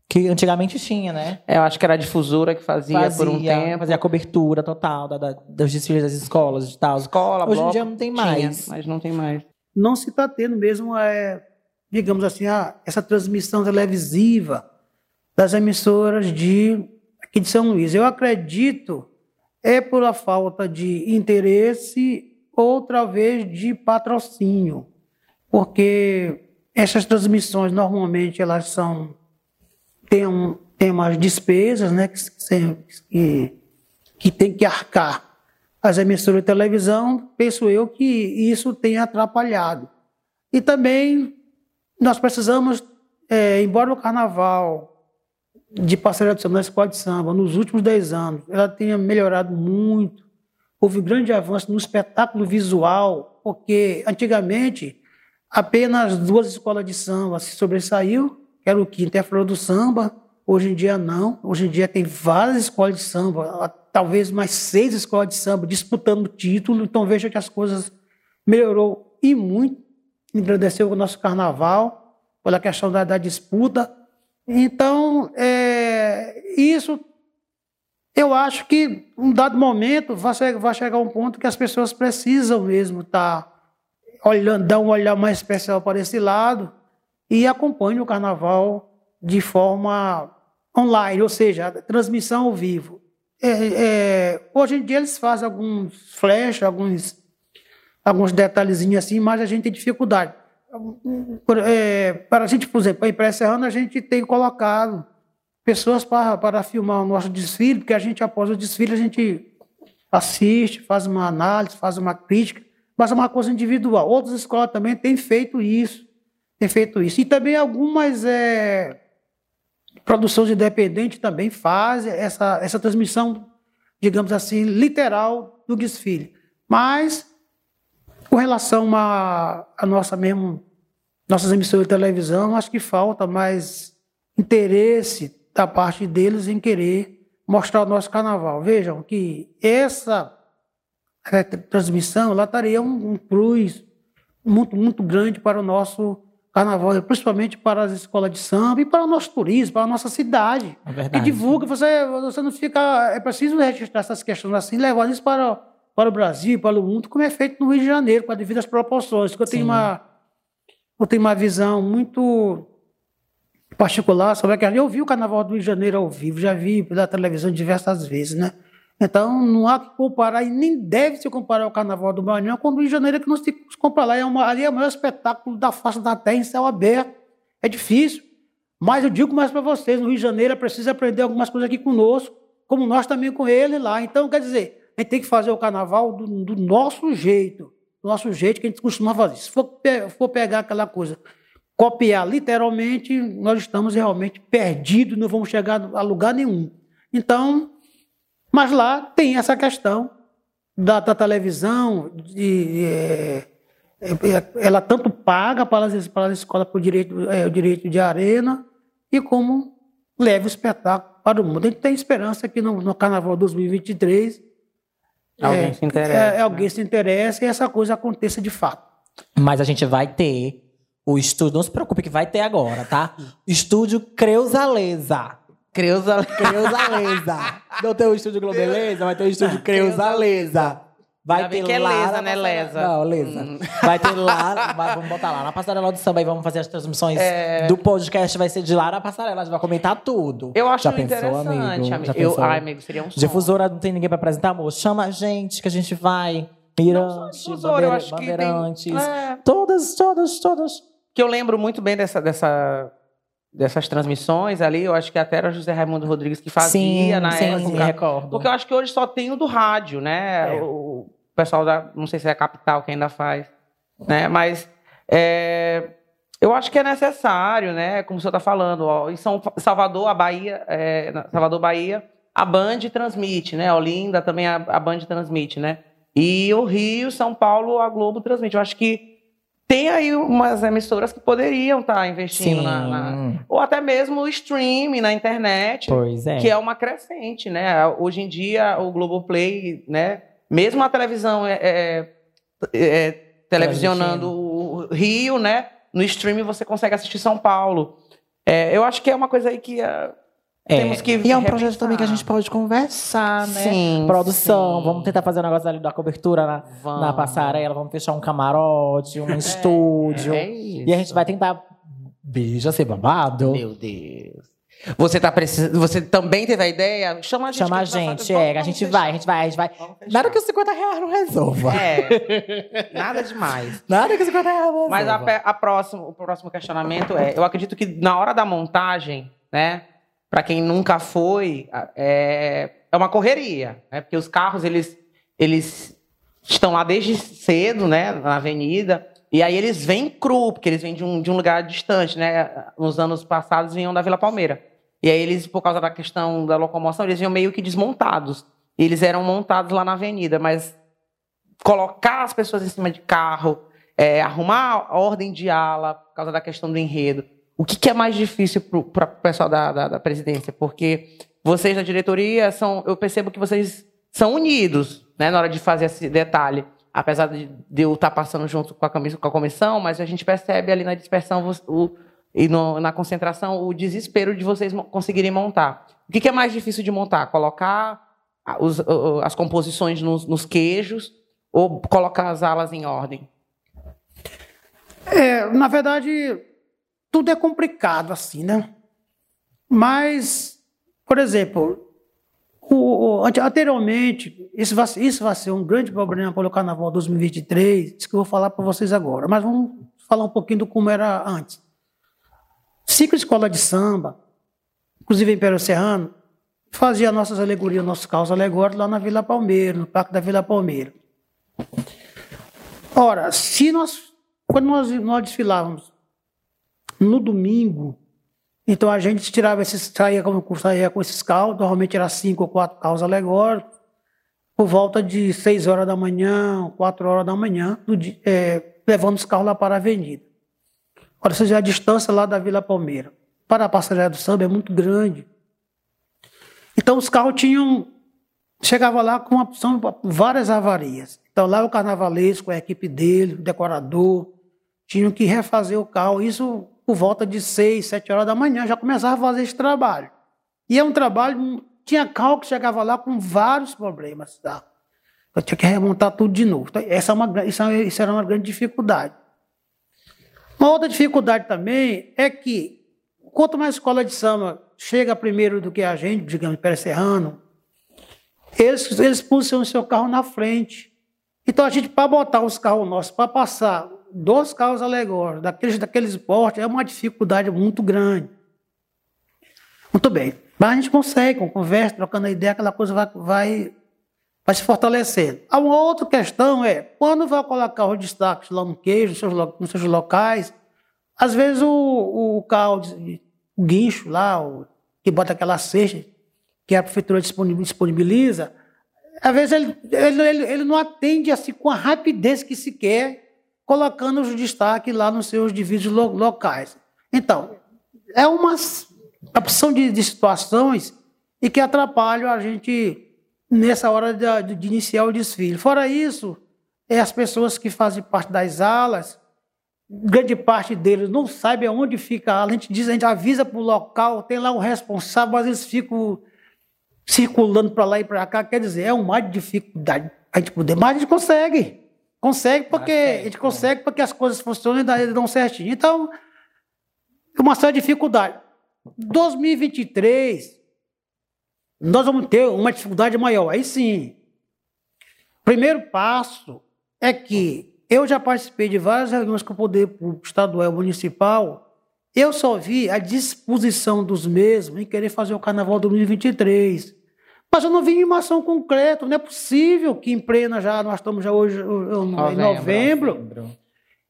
Que antigamente tinha, né? É, eu acho que era a difusora que fazia, fazia por um tempo. Fazia a cobertura total da, da, dos desfiles das escolas e tal. Escola, Hoje bloco, em dia não tem mais. Tinha, mas não tem mais. Não se está tendo mesmo, é, digamos assim, a, essa transmissão televisiva das emissoras de aqui de São Luís. Eu acredito é por a falta de interesse outra vez de patrocínio porque essas transmissões normalmente elas são têm um, tem mais despesas, né? Que, que, que tem que arcar as emissoras de televisão, penso eu que isso tem atrapalhado. E também nós precisamos, é, embora o carnaval de parceria do samba escola de samba, nos últimos 10 anos, ela tenha melhorado muito, houve grande avanço no espetáculo visual, porque antigamente apenas duas escolas de samba se sobressaiu, que era o Quinto e a Flor do Samba, hoje em dia não, hoje em dia tem várias escolas de samba, talvez mais seis escolas de samba disputando título, então veja que as coisas melhorou e muito, engrandeceu o nosso carnaval, pela questão da, da disputa, então, é, isso eu acho que um dado momento vai, chegar um ponto que as pessoas precisam mesmo estar tá olhando, dar um olhar mais especial para esse lado e acompanham o carnaval de forma online, ou seja, transmissão ao vivo. É, é, hoje em dia eles fazem alguns flash, alguns, alguns detalhezinhos assim, mas a gente tem dificuldade. É, para a gente, por exemplo, para Serrano, a gente tem colocado pessoas para, para filmar o nosso desfile, porque a gente, após o desfile, a gente assiste, faz uma análise, faz uma crítica, mas é uma coisa individual. Outras escolas também têm feito isso, têm feito isso. E também algumas é, produções independentes também fazem essa, essa transmissão, digamos assim, literal do desfile. Mas com relação a nossa mesmo, nossas emissoras de televisão, acho que falta mais interesse da parte deles em querer mostrar o nosso carnaval. Vejam que essa transmissão lá estaria um, um plus muito, muito grande para o nosso carnaval, principalmente para as escolas de samba e para o nosso turismo, para a nossa cidade. É verdade. Que divulga, você, você não fica. É preciso registrar essas questões assim, levar isso para para o Brasil, para o mundo, como é feito no Rio de Janeiro, com as devidas proporções. eu tenho uma, eu tenho uma visão muito particular sobre aquela. Eu vi o Carnaval do Rio de Janeiro ao vivo, já vi pela televisão diversas vezes, né? Então, não há que comparar, e nem deve se comparar o Carnaval do Maranhão com o Rio de Janeiro, que não se compara lá. É uma, ali é o maior espetáculo da face da terra em céu aberto. É difícil. Mas eu digo mais para vocês, no Rio de Janeiro preciso aprender algumas coisas aqui conosco, como nós também com ele lá. Então, quer dizer, a gente tem que fazer o carnaval do, do nosso jeito, do nosso jeito que a gente costuma fazer. Se for, for pegar aquela coisa, copiar literalmente, nós estamos realmente perdidos, não vamos chegar a lugar nenhum. Então, mas lá tem essa questão da, da televisão, de, é, é, ela tanto paga para as, para as escolas por direito, é, o direito de arena, e como leva o espetáculo para o mundo. A gente tem esperança que no, no Carnaval 2023 Alguém é, se interessa. É, né? Alguém se interessa e essa coisa aconteça de fato. Mas a gente vai ter o estúdio, não se preocupe que vai ter agora, tá? Estúdio Creusaleza. Creusaleza. Creusaleza. não tem o estúdio Globeleza, vai ter o estúdio Creusaleza. Vai ter que é lá lesa, né? Lesa. Não, lesa. Hum. Vai ter lá, vai, vamos botar lá na passarela do samba e vamos fazer as transmissões é... do podcast. Vai ser de lá na passarela, a gente vai comentar tudo. Eu acho Já pensou, amigo? amigo? Já eu, ai, amigo, seria um som. Difusora não tem ninguém pra apresentar, amor. Chama a gente que a gente vai. Mirante, difusora, bandeira, bandeirantes. Tem... É... Todas, todas, todas. Que eu lembro muito bem dessa, dessa dessas transmissões ali, eu acho que até era José Raimundo Rodrigues que fazia sim, na sim, época. Sim, recordo. Porque eu acho que hoje só tem o do rádio, né? É. O, o pessoal da, não sei se é a capital que ainda faz, né? Mas é, eu acho que é necessário, né? Como o senhor está falando, ó, em São Salvador, a Bahia, é, Salvador, Bahia, a Band transmite, né? Olinda também a, a Band transmite, né? E o Rio, São Paulo, a Globo transmite. Eu acho que tem aí umas emissoras que poderiam estar tá investindo na, na, ou até mesmo o streaming na internet, é. que é uma crescente, né? Hoje em dia o Globoplay, né? Mesmo a televisão é, é, é televisionando o Rio, né? No streaming você consegue assistir São Paulo. É, eu acho que é uma coisa aí que uh, é. temos que E é um projeto também que a gente pode conversar, né? Sim, Produção, sim. vamos tentar fazer um negócio ali da cobertura na, na passarela, vamos fechar um camarote, um *laughs* é, estúdio. e a gente vai tentar. Beija ser babado. Meu Deus. Você tá precisando. Você também teve a ideia? Chama a gente. Chama a gente, é. A gente vai, a gente vai, a gente vai. Nada que os 50 reais não resolva. É. *laughs* Nada demais. Nada que os 50 reais não resolva. Mas a, a próximo, o próximo questionamento é: eu acredito que na hora da montagem, né? Para quem nunca foi, é, é uma correria, né? Porque os carros eles eles estão lá desde cedo, né, na avenida. E aí eles vêm cru, porque eles vêm de um, de um lugar distante, né? Nos anos passados vinham da Vila Palmeira. E aí eles, por causa da questão da locomoção, eles vinham meio que desmontados. E eles eram montados lá na avenida, mas colocar as pessoas em cima de carro, é, arrumar a ordem de ala por causa da questão do enredo. O que, que é mais difícil para o pessoal da, da, da, presidência? Porque vocês da diretoria são, eu percebo que vocês são unidos né, na hora de fazer esse detalhe. Apesar de, de eu estar passando junto com a, com a comissão, mas a gente percebe ali na dispersão o, e no, na concentração o desespero de vocês conseguirem montar. O que, que é mais difícil de montar? Colocar os, as composições nos, nos queijos ou colocar as alas em ordem? É, na verdade, tudo é complicado assim, né? Mas, por exemplo, o, o, anteriormente, isso vai, isso vai ser um grande problema para o Carnaval 2023, isso que eu vou falar para vocês agora. Mas vamos falar um pouquinho do como era antes. Ciclo Escola de Samba, inclusive Império Serrano, fazia nossas alegorias, nossos carros alegóricos lá na Vila Palmeira, no Parque da Vila Palmeira. Ora, se nós, quando nós, nós desfilávamos no domingo, então a gente tirava esses, saía com, saía com esses carros, normalmente era cinco ou quatro carros alegóricos, por volta de seis horas da manhã, quatro horas da manhã, dia, é, levando os carros lá para a avenida. Olha, seja, a distância lá da Vila Palmeira para a Passageira do Samba é muito grande. Então os carros tinham. Chegava lá com uma, várias avarias. Então lá o carnavalesco, a equipe dele, o decorador, tinham que refazer o carro. Isso por volta de seis, sete horas da manhã, já começava a fazer esse trabalho. E é um trabalho, tinha carro que chegava lá com vários problemas. Tá? Eu tinha que remontar tudo de novo. Então, essa, é uma, isso, é, isso era uma grande dificuldade. Uma outra dificuldade também é que, quanto mais escola de samba chega primeiro do que a gente, digamos, Pérez Serrano, eles, eles posicionam o seu carro na frente. Então, a gente, para botar os carros nossos, para passar dos carros alegóricos, daqueles, daqueles portes, é uma dificuldade muito grande. Muito bem. Mas a gente consegue, com conversa, trocando ideia, aquela coisa vai, vai, vai se fortalecendo. A uma outra questão é, quando vai colocar os destaques lá no queijo, nos seus, nos seus locais, às vezes o, o carro, o guincho lá, o, que bota aquela cesta que a prefeitura disponibiliza, às vezes ele, ele, ele, ele não atende assim com a rapidez que se quer, colocando os destaques lá nos seus divisos lo, locais. Então, é uma opção de, de, situações e que atrapalham a gente nessa hora de, de iniciar o desfile. Fora isso, é as pessoas que fazem parte das alas, grande parte deles não sabe aonde fica a ala. A gente diz, a gente avisa para o local, tem lá um responsável, mas eles ficam circulando para lá e para cá. Quer dizer, é uma dificuldade a gente poder, mas a gente consegue. Consegue porque a gente consegue porque as coisas funcionam e dão certinho. Então, uma série de dificuldades. 2023, nós vamos ter uma dificuldade maior. Aí sim. Primeiro passo é que eu já participei de várias reuniões com o Poder Público Estadual e Municipal. Eu só vi a disposição dos mesmos em querer fazer o Carnaval 2023. Mas eu não vi uma ação concreta. Não é possível que em plena já, nós estamos já hoje novembro, em novembro, novembro,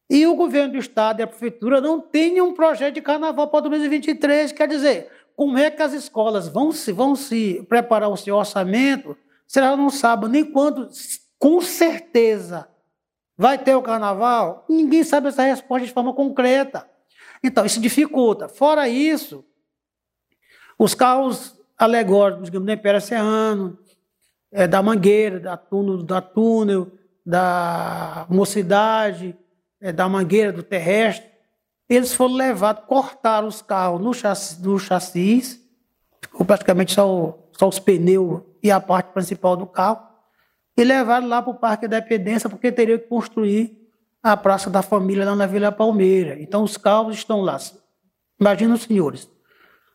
e o governo do Estado e a Prefeitura não tenham um projeto de Carnaval para 2023. Quer dizer, como é que as escolas vão se, vão se preparar o seu orçamento se elas não sabem nem quando, com certeza, Vai ter o carnaval? Ninguém sabe essa resposta de forma concreta. Então, isso dificulta. Fora isso, os carros alegóricos, digamos, do Império Serrano, é, da Mangueira, da túnel, da túnel, da Mocidade, é, da Mangueira, do Terrestre, eles foram levados, cortaram os carros no chassi, no chassis ficou praticamente só, só os pneus e a parte principal do carro, e levaram lá para o Parque da Independência, porque teria que construir a Praça da Família lá na Vila Palmeira. Então os carros estão lá. Imagina os senhores.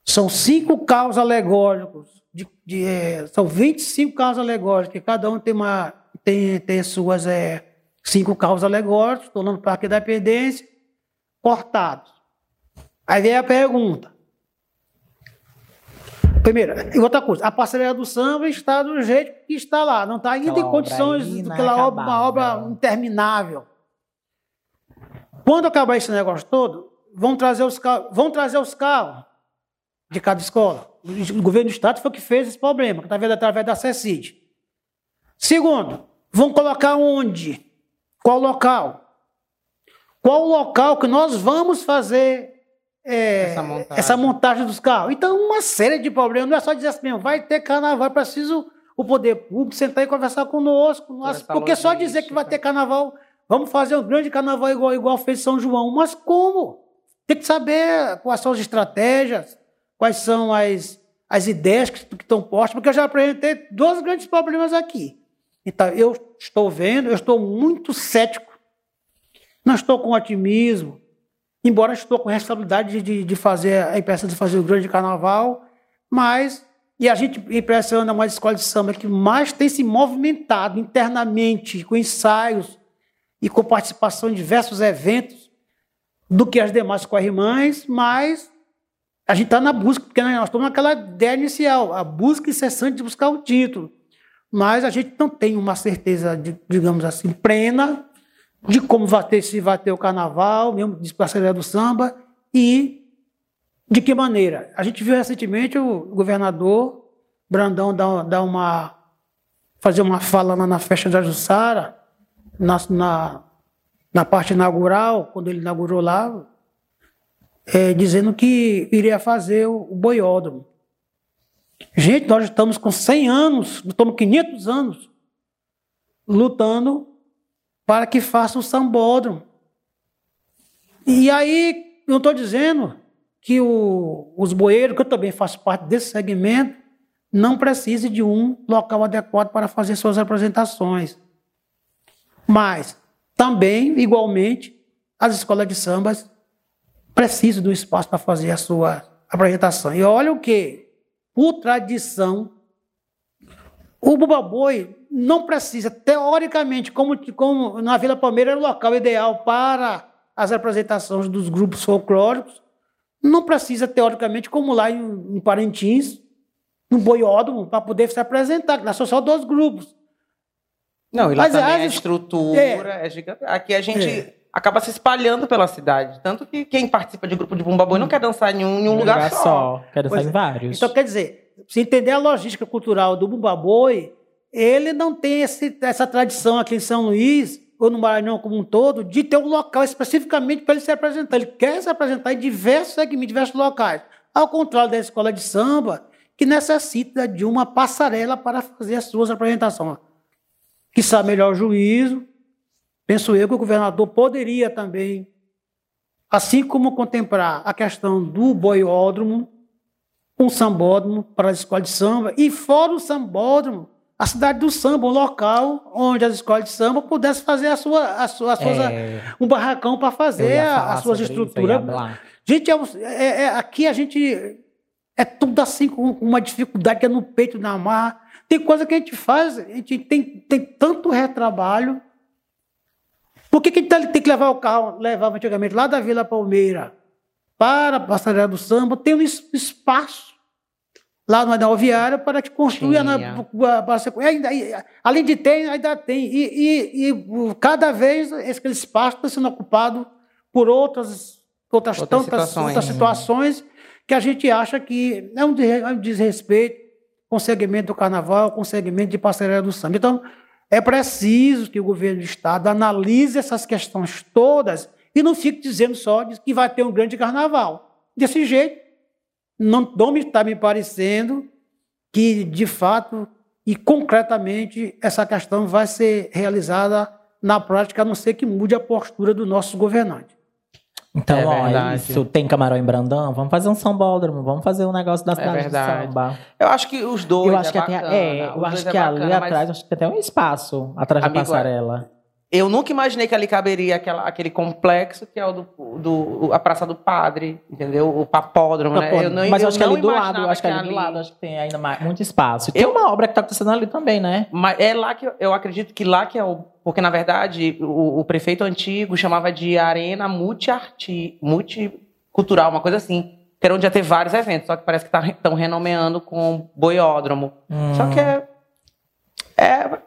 São cinco carros alegóricos, de, de, é, são 25 carros alegóricos, que cada um tem, uma, tem, tem suas é, cinco carros alegóricos, estão no Parque da Independência, cortados. Aí vem a pergunta. Primeiro, e outra coisa, a passarela do samba está do jeito que está lá, não está ainda em condições daquela obra, uma obra interminável. Quando acabar esse negócio todo, vão trazer os carros, vão trazer os carros de cada escola. O governo do estado foi que fez esse problema, através, através da CECID. Segundo, vão colocar onde? Qual local? Qual o local que nós vamos fazer é, Essa montagem. essa montagem dos carros? Então, uma série de problemas. Não é só dizer assim, mesmo, vai ter carnaval, preciso o poder público sentar e conversar conosco. Nós- essa porque só dizer que vai logística. ter carnaval, vamos fazer um grande carnaval igual, igual fez São João. Mas como? Tem que saber quais são as estratégias, quais são as, as ideias que, que estão postas, porque eu já apresentei dois grandes problemas aqui. Então, eu estou vendo, eu estou muito cético, não estou com otimismo, embora estou com responsabilidade de- de, fazer a impressão de fazer o grande carnaval, mas e a gente impressiona uma escola de samba que mais tem se movimentado internamente com ensaios e com participação em diversos eventos do que as demais corrimães, mas a gente está na busca, porque nós estamos naquela ideia inicial, a busca incessante de buscar o título. Mas a gente não tem uma certeza, de, digamos assim, plena de como vai ter, se vai ter o carnaval, mesmo de parceria do samba, e de que maneira. A gente viu recentemente o governador Brandão dar, dar uma, fazer uma fala lá na festa da Jussara, na, na, na parte inaugural, quando ele inaugurou lá, é, dizendo que iria fazer o, boiódromo. Gente, nós estamos com 100 anos, estamos com 500 anos lutando para que faça o sambódromo. E aí, eu estou dizendo que o- os boeiros, que eu também faço parte desse segmento, não precise de um local adequado para fazer suas apresentações. Mas, também, igualmente, as escolas de sambas precisam do espaço para fazer a sua apresentação. E olha o que, por tradição, o Bumba Boi não precisa, teoricamente, como, como na Vila Palmeira era o local ideal para as apresentações dos grupos folclóricos, não precisa, teoricamente, como lá em, em Parintins, no boiódromo, para poder se apresentar, que lá são só dois grupos. Não, e lá Mas também a es- estrutura é, gigante. Aqui a gente É. acaba se espalhando pela cidade. Tanto que quem participa de grupo de Bumba Boi não quer dançar em um, em um lugar, só. Quero Pois sair em é. vários. Então, quer dizer, se entender a logística cultural do Bumba Boi, ele não tem esse- essa tradição aqui em São Luís, ou no Maranhão como um todo, de ter um local especificamente para ele se apresentar. Ele quer se apresentar em diversos segmentos, diversos locais. Ao contrário da escola de samba, que necessita de uma passarela para fazer as suas apresentações. Que sabe melhor o juízo. Penso eu que o governador poderia também, assim como contemplar a questão do boiódromo, um sambódromo para as escolas de samba, e fora o sambódromo, a cidade do samba, um local onde as escolas de samba pudessem fazer a sua, a sua, as suas- É. um barracão para fazer a- as suas estruturas. Gente, é é- é- aqui a gente é tudo assim com com uma dificuldade que é no peito na mar. Tem coisa que a gente faz, a gente tem, tem tanto retrabalho. Por que, que gente tem que levar o carro, levava antigamente lá da Vila Palmeira para a Passarela do Samba, tem um es- espaço lá na rodoviária para te construir. a- Tinha. a- para você- ainda- e- além de ter, ainda tem. E, e- e, cada vez esse espaço está sendo ocupado por outras, outras, Outras tantas situações. outras situações que a gente acha que é um é desrespeito com o segmento do carnaval, com o segmento de passarela do samba. Então, é preciso que o governo do Estado analise essas questões todas e não fique dizendo só que vai ter um grande carnaval. Desse jeito, não, não me está me parecendo que, de fato e concretamente, essa questão vai ser realizada na prática, a não ser que mude a postura do nosso governante. Então, É ó, é verdade. isso. Tem camarão em Brandão? Vamos fazer um sambódromo, vamos fazer um negócio da cidade de verdade. samba. Eu acho que os dois eu acho é que até, é, eu acho é que ali bacana, mas atrás, acho que tem até um espaço atrás Amigo, da passarela. Eu nunca imaginei que ali caberia aquela, aquele complexo que é o do, do- a Praça do Padre, entendeu? O papódromo, né? Papódromo. Eu não, Mas eu acho que não ali do lado, acho que ali do lado, acho que tem ainda mais, muito espaço. E Tem Eu- uma obra que tá acontecendo ali também, né? Mas é lá que eu, eu acredito que lá que é o. Porque, na verdade, o, o prefeito antigo chamava de arena multi-arti, multicultural, uma coisa assim. que onde ia ter vários eventos, só que parece que estão renomeando com boiódromo. Hum. Só que é, é-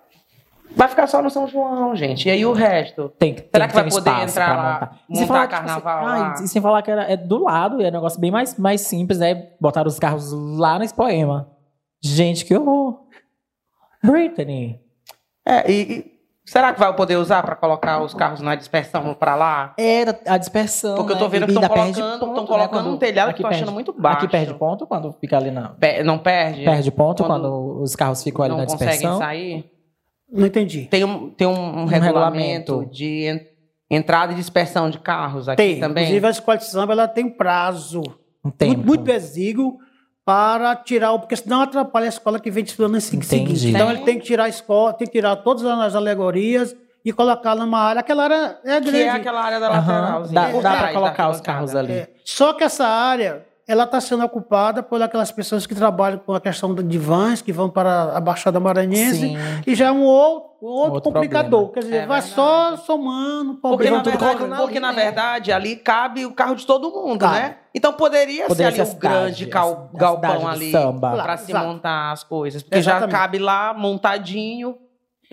Vai ficar só no São João, gente. E aí o resto? Tem, tem Será que vai ter poder entrar lá, montar. E montar sem falar que, carnaval lá? ah, e sem falar que era, é do lado, é um negócio bem mais, mais simples, né? Botaram os carros lá no Expoema. Gente, que horror. Brittany. É, e, e será que vai poder usar para colocar os carros na dispersão para lá? Era a dispersão. Porque eu tô né? vendo E que estão colocando, ponto, né? colocando um telhado que aqui eu tô achando muito baixo. Aqui perde ponto quando fica ali na. Pe- Não perde? Perde ponto quando, Quando os carros ficam ali não na conseguem dispersão. sair? Não entendi. Tem um, tem um, regulamento, regulamento. de en- entrada e dispersão de carros aqui Tem. também? Inclusive, a escola de samba ela tem um prazo Um tempo. muito, muito exíguo para tirar, o- porque senão atrapalha a escola que vem desfilando em seguinte. Então ele tem que tirar a escola, tem que tirar todas as alegorias e colocar numa área. Aquela área é grande. Que é aquela área da Aham, lateralzinha. dá, dá da colocar os carros ali. É, Só que essa área ela está sendo ocupada por aquelas pessoas que trabalham com a questão de vans, que vão para a Baixada Maranhense, Sim. e já é um outro, um outro, Outro complicador. problema. Quer dizer, É vai verdade. só somando, Porque, na verdade, porque ali, na né? verdade ali cabe o carro de todo mundo, Cabe. né? Então poderia, Poderia ser ali um grande cal- a galpão ali para Claro, se exato. montar as coisas. Porque já Exatamente. cabe lá montadinho.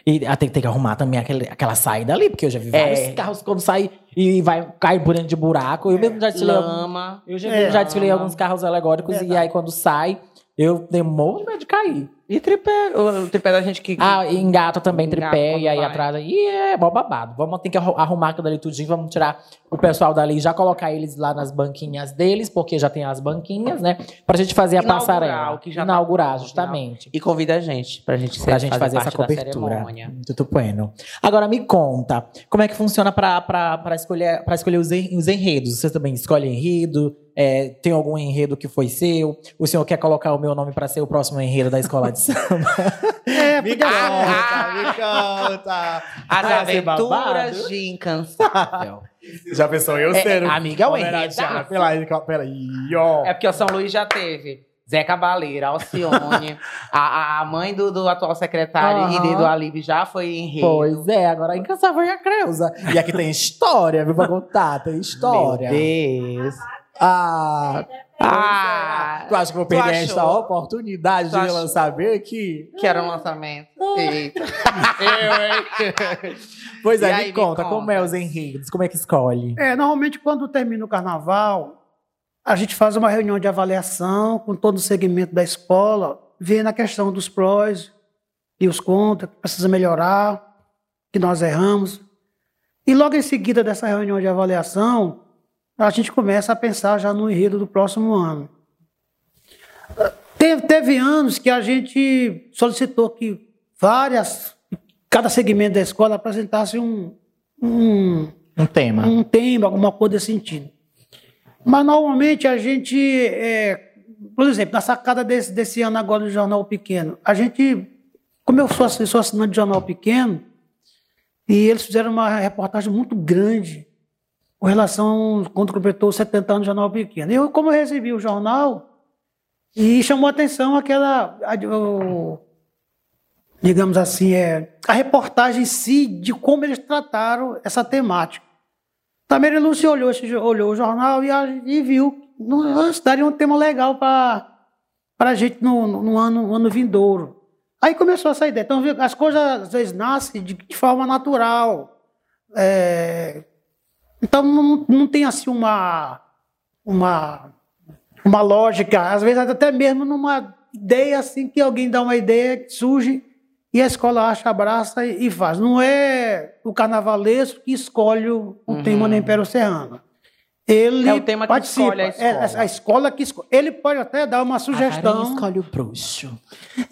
E ah, tem, tem que arrumar também aquele, aquela saída ali, porque eu já vi É. vários carros quando sai e vai cair por dentro de buraco. Eu mesmo já desfilei, Lama. eu já, É. já desfilei alguns carros alegóricos e aí quando sai, eu demoro de medo de cair. E tripé. O tripé da gente que. Ah, e engata também Engata tripé e aí vai. atrás aí é mó babado. Vamos ter que arru- arrumar aquilo ali tudinho, vamos tirar o pessoal dali e já colocar eles lá nas banquinhas deles, porque já tem as banquinhas, né? Pra gente fazer a Inaugurar, passarela. que já tá Inaugurar, pronto, justamente. E convida a gente pra gente, Pra gente fazer, essa parte da cobertura. Muito bueno. Agora me conta, como é que funciona pra, pra, pra escolher, pra escolher os enredos? Você também escolhe enredo? É, tem algum enredo que foi seu? O senhor quer colocar o meu nome pra ser o próximo enredo da escola de *laughs* samba? É, Me ser. conta, *laughs* me conta. As ser babado? aventuras de incansável. *laughs* Já pensou eu É, ser amiga, é o homenageado pela, pela ó. É porque o São Luís já teve Zé Cabaleira, Alcione, a, a mãe do, do atual secretário Aham. e do Alibe já foi em rei. pois é, agora incansável é a Creuza. E aqui tem história, viu, pra contar, tem história. Meu Deus. Ah, Ah, Tu acha que eu vou perder esta oportunidade Tu de achou? lançar bem aqui? que era um lançamento. Eita. *laughs* Eu, hein? *laughs* Pois é, aí, me me conta, conta. como é os enredos? Como é que escolhe? É, normalmente quando termina o carnaval, a gente faz uma reunião de avaliação com todo o segmento da escola, vendo a questão dos prós e os contras, que precisa melhorar, que nós erramos. E logo em seguida dessa reunião de avaliação, a gente começa a pensar já no enredo do próximo ano. Teve, teve anos que a gente solicitou que várias, cada segmento da escola apresentasse um, um, um tema. um tema, alguma coisa desse sentido. Mas normalmente a gente, é, por exemplo, na sacada desse, desse ano agora do Jornal Pequeno, a gente, como eu sou, sou assinante de Jornal Pequeno, e eles fizeram uma reportagem muito grande com relação quando completou os 70 anos do Jornal Pequeno. Eu, como eu recebi o jornal, e chamou atenção aquela, o- digamos assim, é, a reportagem em si de como eles trataram essa temática. Também Lúcia olhou, esse jo- olhou o jornal e, e viu que não- daria um tema legal para a gente no, no- no ano, no ano vindouro. Aí começou essa ideia. Então, as coisas às vezes nascem de, de forma natural. É, então, não, não tem assim uma, uma, uma lógica. Às vezes, até mesmo numa ideia assim, que alguém dá uma ideia que surge e a escola acha, abraça e, e faz. Não é o carnavalesco que escolhe o, o tema do Império Serrano. Ele É o tema que participa. escolhe a É, escola. a escola que escolhe. Ele pode até dar uma sugestão. escolhe o bruxo.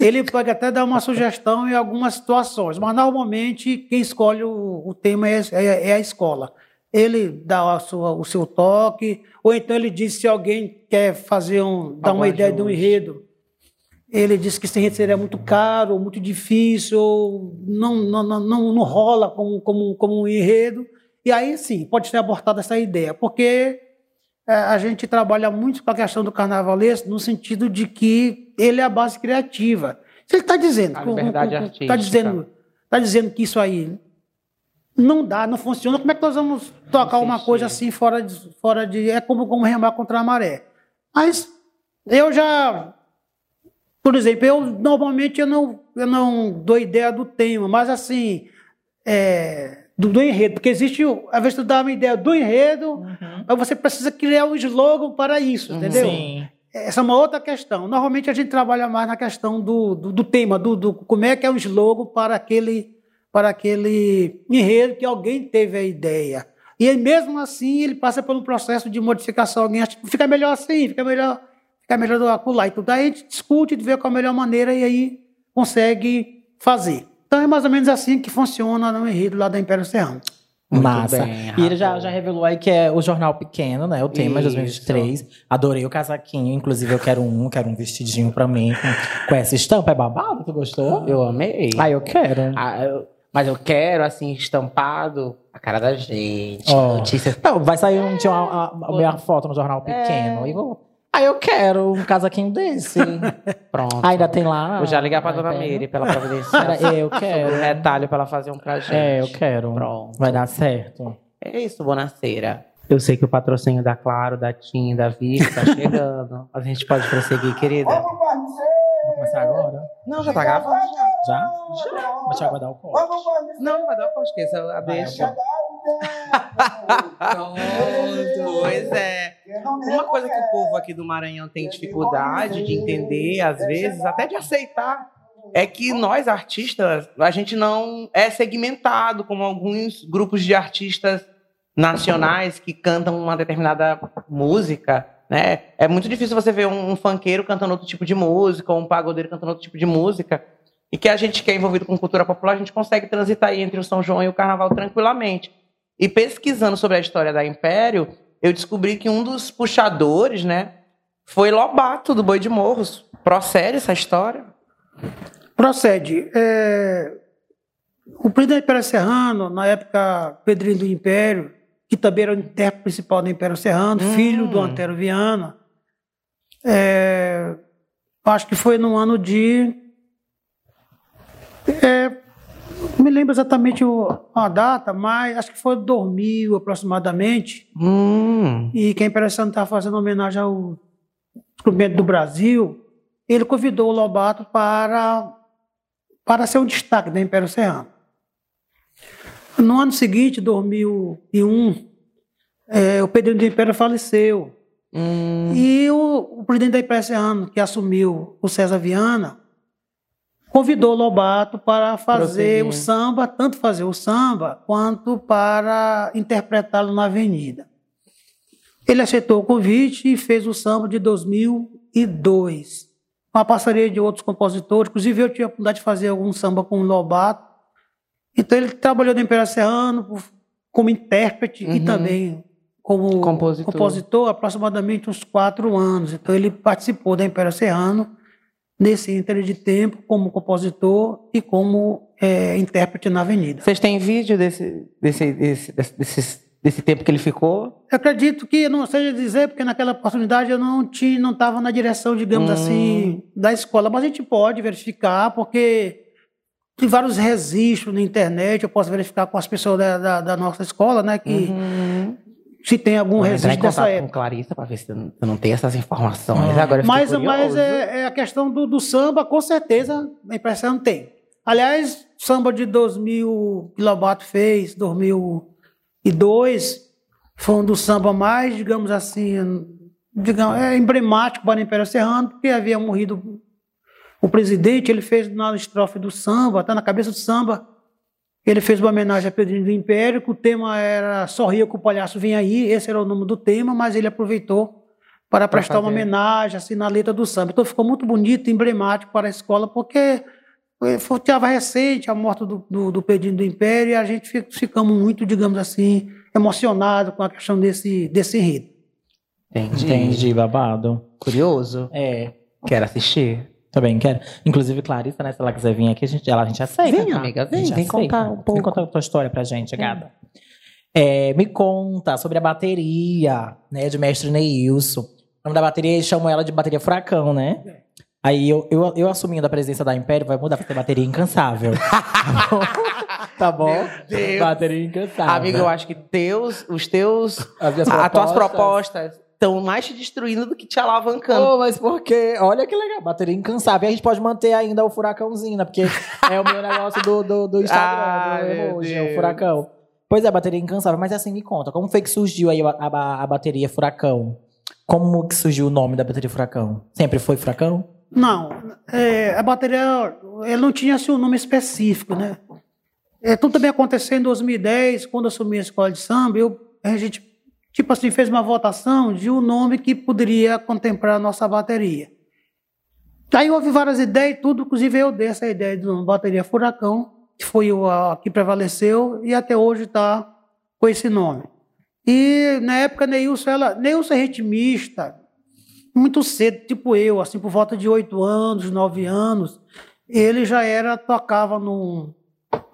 Ele pode até dar uma sugestão em algumas situações, mas normalmente quem escolhe o, o tema é, é- é a escola. Ele dá a sua- o seu toque, ou então ele diz se alguém quer fazer um, dar Algum uma ideia de um enredo. Ele diz que esse enredo seria muito caro, ou muito difícil, ou não, não, não, não, rola como, como, como um enredo. E aí sim, pode ser abortada essa ideia, porque é, a gente trabalha muito com a questão do carnavalesco no sentido de que ele é a base criativa. Se ele está dizendo, está dizendo, tá dizendo que isso aí não dá, não funciona, como é que nós vamos tocar uma coisa assim fora de, fora de é como, como remar contra a maré? Mas eu já, por exemplo, eu normalmente eu não, eu não dou ideia do tema, mas assim, é, do, do enredo, porque existe, às vezes tu dá uma ideia do enredo, mas você precisa criar um slogan para isso, entendeu? Sim. Essa é uma outra questão. Normalmente a gente trabalha mais na questão do, do, do tema, do, do como é que é o slogan para aquele, para aquele enredo que alguém teve a ideia. E aí, mesmo assim, ele passa por um processo de modificação. Alguém acha que fica melhor assim, fica melhor, fica melhor do acolá. Então, daí a gente discute, vê qual a melhor maneira e aí consegue fazer. Então, é mais ou menos assim que funciona no enredo lá da Império Serrano. Muito Massa. bem, e ele já, já revelou aí que é o jornal pequeno, né? O tema de Isso. 2023. Adorei o casaquinho. Inclusive, eu quero um, quero um vestidinho pra mim com, com essa estampa. É babado? Tu gostou? Eu amei. Ah, eu quero. Ah, eu- mas eu quero, assim, estampado a cara da gente. Ó. Notícias. Não, vai sair um, tinha uma, a, a minha foto no jornal pequeno. E vou. Ah, eu quero um casaquinho desse. *laughs* Pronto. Ainda tem lá. Vou já ligar pra dona vendo? Meire pra ela *laughs* providenciar. Cara, eu quero. o retalho pra ela fazer um pra gente. É, eu quero. Pronto. Vai dar certo. É isso, Bonaceira. Eu sei que o patrocínio da Claro, da TIM, da Vic tá *laughs* chegando. A gente pode prosseguir, querida? Vou começar agora? Não, já tá gravando. Já? Já. Mas já vai dar o corte. Não, vai dar uma esqueça, a deixa. Pronto, pois é. Uma coisa que o povo aqui do Maranhão tem dificuldade de entender, às vezes, até de aceitar, é que nós artistas, a gente não é segmentado como alguns grupos de artistas nacionais que cantam uma determinada música, né? É muito difícil você ver um, um funkeiro cantando outro tipo de música, ou um pagodeiro cantando outro tipo de música. E que a gente que é envolvido com cultura popular, a gente consegue transitar entre o São João e o Carnaval tranquilamente. E pesquisando sobre a história da Império, eu descobri que um dos puxadores, né, foi Lobato, do Boi de Morros. Procede essa história? Procede. É, o presidente Império Serrano, na época Pedrinho do Império, que também era o intérprete principal do Império Serrano, Hum. filho do Antero Viana, é, acho que foi no ano de. é, não me lembro exatamente a data, mas acho que foi 2000 aproximadamente. Hum. E que a Império Serrano estava fazendo homenagem ao descobrimento do Brasil, ele convidou o Lobato para, para ser um destaque da Império Serrano. No ano seguinte, 2001, eh, o Pedrinho do Império faleceu. Hum. E o, o presidente da Império Serrano, que assumiu o César Viana, convidou o Lobato para fazer Prosseguir. o samba, tanto fazer o samba, quanto para interpretá-lo na avenida. Ele aceitou o convite e fez o samba de 2002. Com a parceria de outros compositores, inclusive eu tive a oportunidade de fazer algum samba com o Lobato. Então ele trabalhou no Império Serrano como intérprete e Uhum. também como Compositor. compositor aproximadamente uns quatro anos. Então ele participou da Império Serrano nesse ínter de tempo como compositor e como eh, intérprete na Avenida. Vocês têm vídeo desse, desse, desse, desse, desse, desse tempo que ele ficou? Eu acredito que não seja dizer, porque naquela oportunidade eu não tinha, não estava na direção, digamos Hum. assim, da escola, mas a gente pode verificar, porque tem vários registros na internet, eu posso verificar com as pessoas da, da, da nossa escola, né, que Uhum. se tem algum em registro dessa contato com época. Clarissa para ver se eu não, tenho essas informações. Agora eu fiquei Mas, mas é, é a questão do, do samba, com certeza, a impressão tem. Aliás, samba de 2000 que Lobato fez, 2002, foi um dos samba mais, digamos assim, digamos, é emblemático para o Império Serrano, porque havia morrido o presidente, ele fez na estrofe do samba, está na cabeça do samba, ele fez uma homenagem a Pedrinho do Império, que o tema era Sorria que o palhaço vem aí, esse era o nome do tema, mas ele aproveitou para prestar uma fazer. homenagem assim, na letra do samba. Então ficou muito bonito, emblemático para a escola, porque estava recente a morte do, do, do Pedrinho do Império e a gente fi- ficamos muito, digamos assim, emocionados com a questão desse, desse enredo. Entendi. Entendi, babado. Curioso. É. Quero assistir. Também quero. Inclusive, Clarissa, né? Se ela quiser vir aqui, a gente, ela, a gente aceita. Vem, tá? amiga, vem, vem aceita. contar um Vem pouco. contar a tua história pra gente, gata. É, me conta sobre a bateria, né? De mestre Neilson. O nome da bateria, eles chamam ela de bateria furacão, né? Aí eu, eu, eu assumindo a presença da Império, vai mudar pra ter bateria incansável. *laughs* tá bom? Meu Deus. Bateria incansável. Amigo, eu acho que teus, os teus, As as tuas propostas. Estão mais te destruindo do que te alavancando. Oh, mas porque, olha que legal, bateria incansável. E a gente pode manter ainda o furacãozinho, né? Porque é o meu negócio do, do, do Instagram, Ai, *laughs* do emoji, é o furacão. Pois é, bateria incansável. Mas assim, me conta, como foi que surgiu aí a, a- a bateria furacão? Como que surgiu o nome da bateria furacão? Sempre foi furacão? Não, é, a bateria ela não tinha assim, um nome específico, né? É, tudo também aconteceu em 2010, quando eu assumi a escola de samba, eu, a gente, tipo assim, fez uma votação de um nome que poderia contemplar a nossa bateria. Aí houve várias ideias e tudo, inclusive eu dei essa ideia de uma bateria Furacão, que foi a que prevaleceu e até hoje está com esse nome. E na época, Neilson, ela, Neilson é ritmista, muito cedo, tipo eu, assim, por volta de oito anos, nove anos, ele já era, tocava no,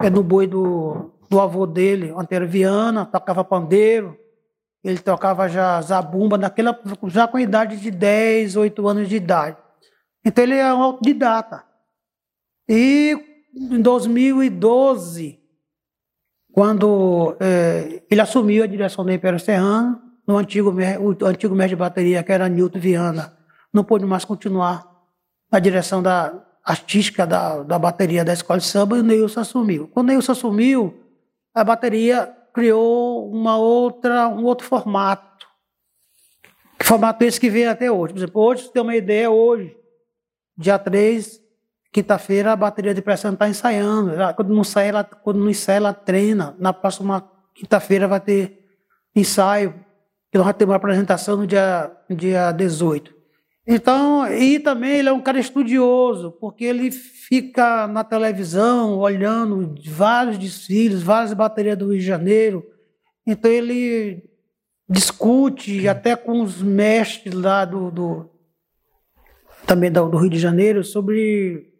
é, no boi do, do avô dele, Antero Viana, tocava pandeiro, ele tocava já zabumba, naquela, já com a idade de 10, 8 anos de idade. Então ele é um autodidata. E em 2012, quando eh, ele assumiu a direção do Império Serrano, no antigo, o antigo mestre de bateria, que era Nilton Viana, não pôde mais continuar na direção da artística da, da bateria da escola de samba e o Neilson assumiu. Quando o Neilson assumiu, a bateria criou uma outra, um outro formato. Que formato esse que vem até hoje. Por exemplo, hoje, você tem uma ideia, hoje, dia 3, quinta-feira, a bateria de pressão está ensaiando. Ela- Quando não, sai, ela, quando não ensaia, ela treina. Na próxima quinta-feira vai ter ensaio, que nós vamos ter uma apresentação no dia, dia 18. Então, e também ele é um cara estudioso, porque ele fica na televisão olhando vários desfiles, várias baterias do Rio de Janeiro. Então ele discute até com os mestres lá do, do- também do, do Rio de Janeiro sobre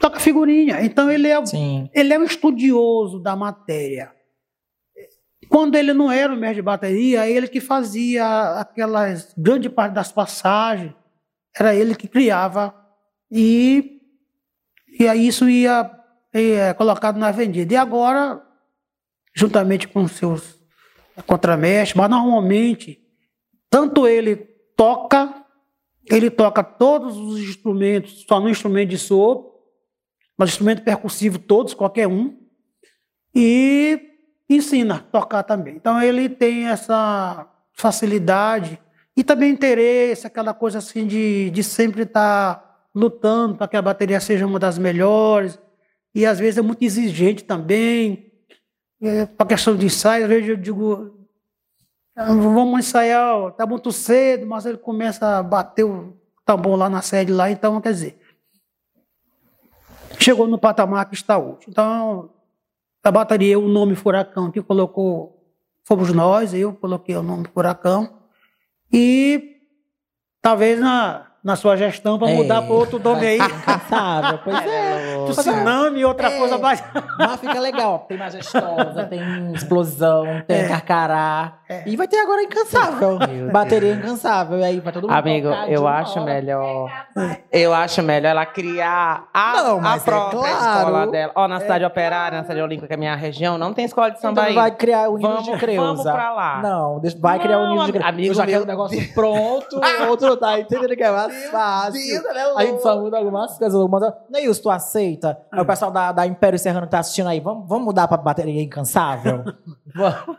toca figurinha. Então ele é Sim. ele é um estudioso da matéria. Quando ele não era o mestre de bateria, ele que fazia aquelas grande parte das passagens, era ele que criava. E, e isso ia, ia colocado na vendida. E agora, juntamente com seus contramestres, mas normalmente, tanto ele toca, ele toca todos os instrumentos, só no instrumento de sopro, mas instrumento percussivo todos, qualquer um, e ensina a tocar também. Então ele tem essa facilidade e também interesse, aquela coisa assim de, de sempre estar lutando para que a bateria seja uma das melhores, e às vezes é muito exigente também, é, para questão de ensaio, às vezes eu digo, "Ah, vamos ensaiar, tá muito cedo, mas ele começa a bater o tambor lá na sede lá, então quer dizer, chegou no patamar que está hoje. Então, a bateria, o nome Furacão que colocou, fomos nós, eu coloquei o nome Furacão. E talvez na, na sua gestão para mudar É, para outro nome aí. Incansável, pois é. Tsunami e outra É. coisa mais. Mas fica legal. Tem majestosa, tem explosão, tem É. carcará. E vai ter agora incansável. Bateria incansável. E aí vai todo mundo Amigo, eu acho hora. melhor. Eu acho melhor ela criar a, Não, a mas é própria claro. escola dela. Ó, na cidade operária, na cidade olímpica, que é a minha região, não tem escola de samba Então aí. vai criar o Ninho de Creuza. vamos pra lá. Não, deixa- vai criar o Ninho de Creuza. amigo eu já quero meu. o negócio pronto, o outro tá entendendo que é mais fácil. A gente só muda algumas coisas. Algumas... Neilson, tu aceita? Aí o pessoal da, da Império Serrano que tá assistindo aí, vamos, vamos mudar pra bateria incansável? *laughs* vamos.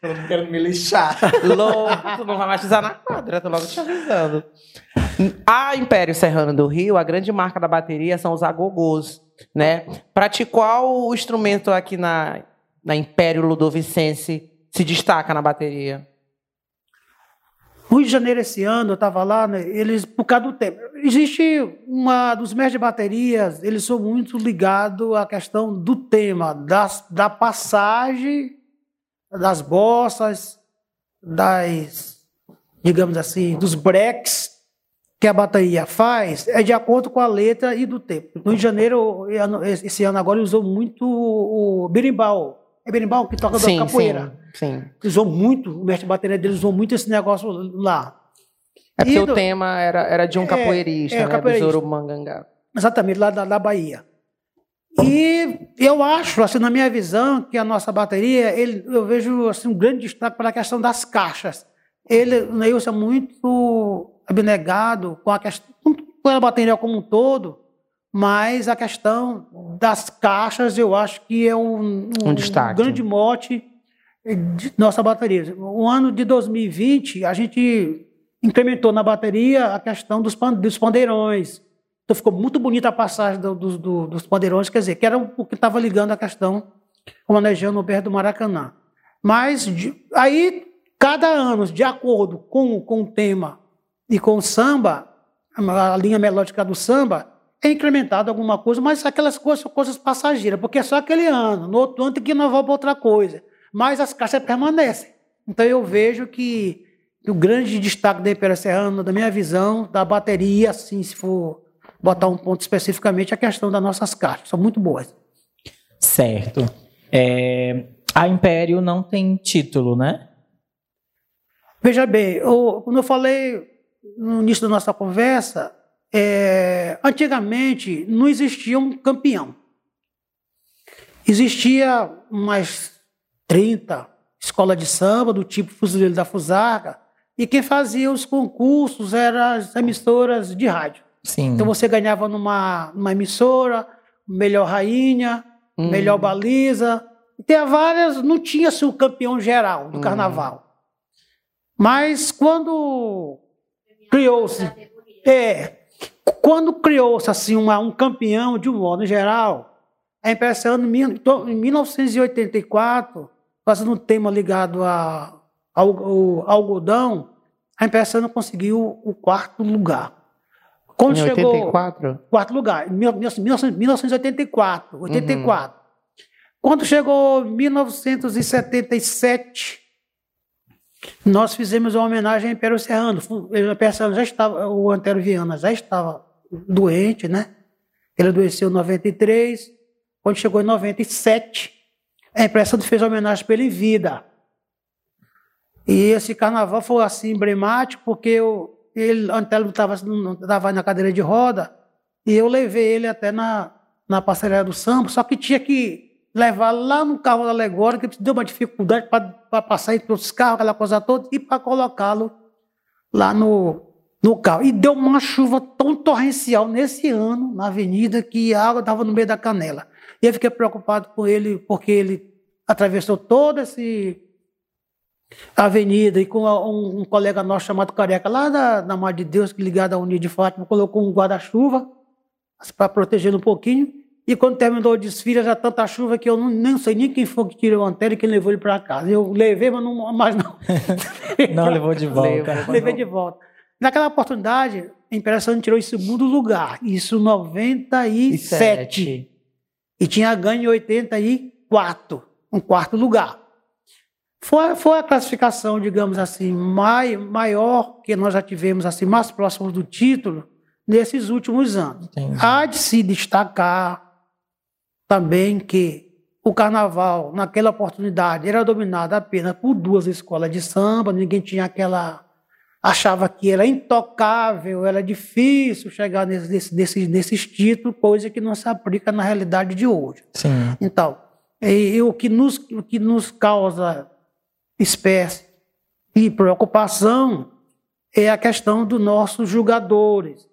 Eu não quero me lixar. Louco, tu não vai mais pisar na quadra, tô logo te avisando. A Império Serrano do Rio, a grande marca da bateria são os agogôs, né? Pra ti, qual o instrumento aqui na, na Império Ludovicense se destaca na bateria? Rio de Janeiro esse ano, eu estava lá, né, eles, por causa do tempo. Existe uma dos mestres de baterias, eles são muito ligados à questão do tema, das, da passagem das bossas, das, digamos assim, dos breaks que a bateria faz, é de acordo com a letra e do tempo. No Rio de Janeiro, esse ano agora, usou muito o berimbau. É berimbau que toca da capoeira sim, sim. usou muito, o mestre bateria dele usou muito esse negócio lá. É porque E o do- tema era, era de um É, capoeirista, é, né? capoeirista. Do Zorumangangá. Exatamente, lá da, da Bahia. E eu acho, assim, na minha visão, que a nossa bateria, ele, eu vejo assim, um grande destaque para a questão das caixas. ele, o Neilson é muito abnegado com a questão, com a bateria como um todo, mas a questão das caixas eu acho que é um, Um destaque. grande mote de nossa bateria. O ano de 2020, a gente incrementou na bateria a questão dos, pan- dos pandeirões. Então ficou muito bonita a passagem do- do- do- dos pandeirões, quer dizer, que era o que estava ligando a questão homenageando o Berto do Maracanã. Mas de- aí, cada ano, de acordo com, com o tema e com o samba, a linha melódica do samba, é incrementado alguma coisa, mas aquelas coisas são coisas passageiras, porque é só aquele ano. No outro ano tem que inovar para outra coisa. Mas as caixas permanecem. Então eu vejo que, o grande destaque da Império Serrano, da minha visão, da bateria, assim, se for botar um ponto especificamente, é a questão das nossas caixas. São muito boas. Certo. É, a Império não tem título, né? Veja bem, eu, como eu falei no início da nossa conversa, é, antigamente não existia um campeão. Existia umas 30 escolas de samba do tipo Fuzileiro da Fusarca, e quem fazia os concursos eram as emissoras de rádio. Sim. Então você ganhava numa, numa emissora, melhor rainha, Hum. melhor baliza. E Tinha várias, não tinha assim, o campeão geral do Hum. carnaval. Mas quando criou-se. É, quando criou-se assim, uma- um campeão de um modo geral, a impressão em mil- em 1984, fazendo um tema ligado a, ao, ao algodão, a impressão conseguiu o quarto lugar. Quando Em chegou 84? quarto lugar, em mil- mil- 1984, 84. Quando chegou 1977, nós fizemos uma homenagem ao Império Serrano. O Império Serrano já estava, o Antero Viana já estava doente, né? Ele adoeceu em 93. Quando chegou em 97, a imprensa fez homenagem para ele em vida. E esse carnaval foi assim emblemático, porque eu, ele, Antelo estava tava na cadeira de roda, e eu levei ele até na, na passarela do samba, só que tinha que levar lá no carro da alegórica, que deu uma dificuldade para passar entre os carros, aquela coisa toda, e para colocá-lo lá no, no carro. E deu uma chuva tão torrencial nesse ano, na avenida, que a água estava no meio da canela. E eu fiquei preocupado com ele, porque ele atravessou toda esse avenida e com um, um colega nosso chamado Careca, lá da, da Mar de Deus, ligado à Unida de Fátima, colocou um guarda-chuva para proteger um pouquinho. E quando terminou o desfile, já tanta chuva que eu não, nem sei nem quem foi que tirou a antena e quem levou ele para casa. Eu levei, mas não mais não. *laughs* Não levou de volta. Levei de volta. Naquela oportunidade, a Imperação tirou em segundo lugar. Isso em 97. E tinha ganho em 84, um quarto lugar. Foi, foi a classificação, digamos assim, mai, maior que nós já tivemos, assim, mais próximos do título, nesses últimos anos. Entendi. Há de se destacar também que o carnaval, naquela oportunidade, era dominado apenas por duas escolas de samba, ninguém tinha aquela. achava que era intocável, era difícil chegar nesse, nesse, nesses, nesses títulos, coisa que não se aplica na realidade de hoje. Sim. Então, e, e o, que nos, o que nos causa espécie e preocupação é a questão dos nossos jogadores.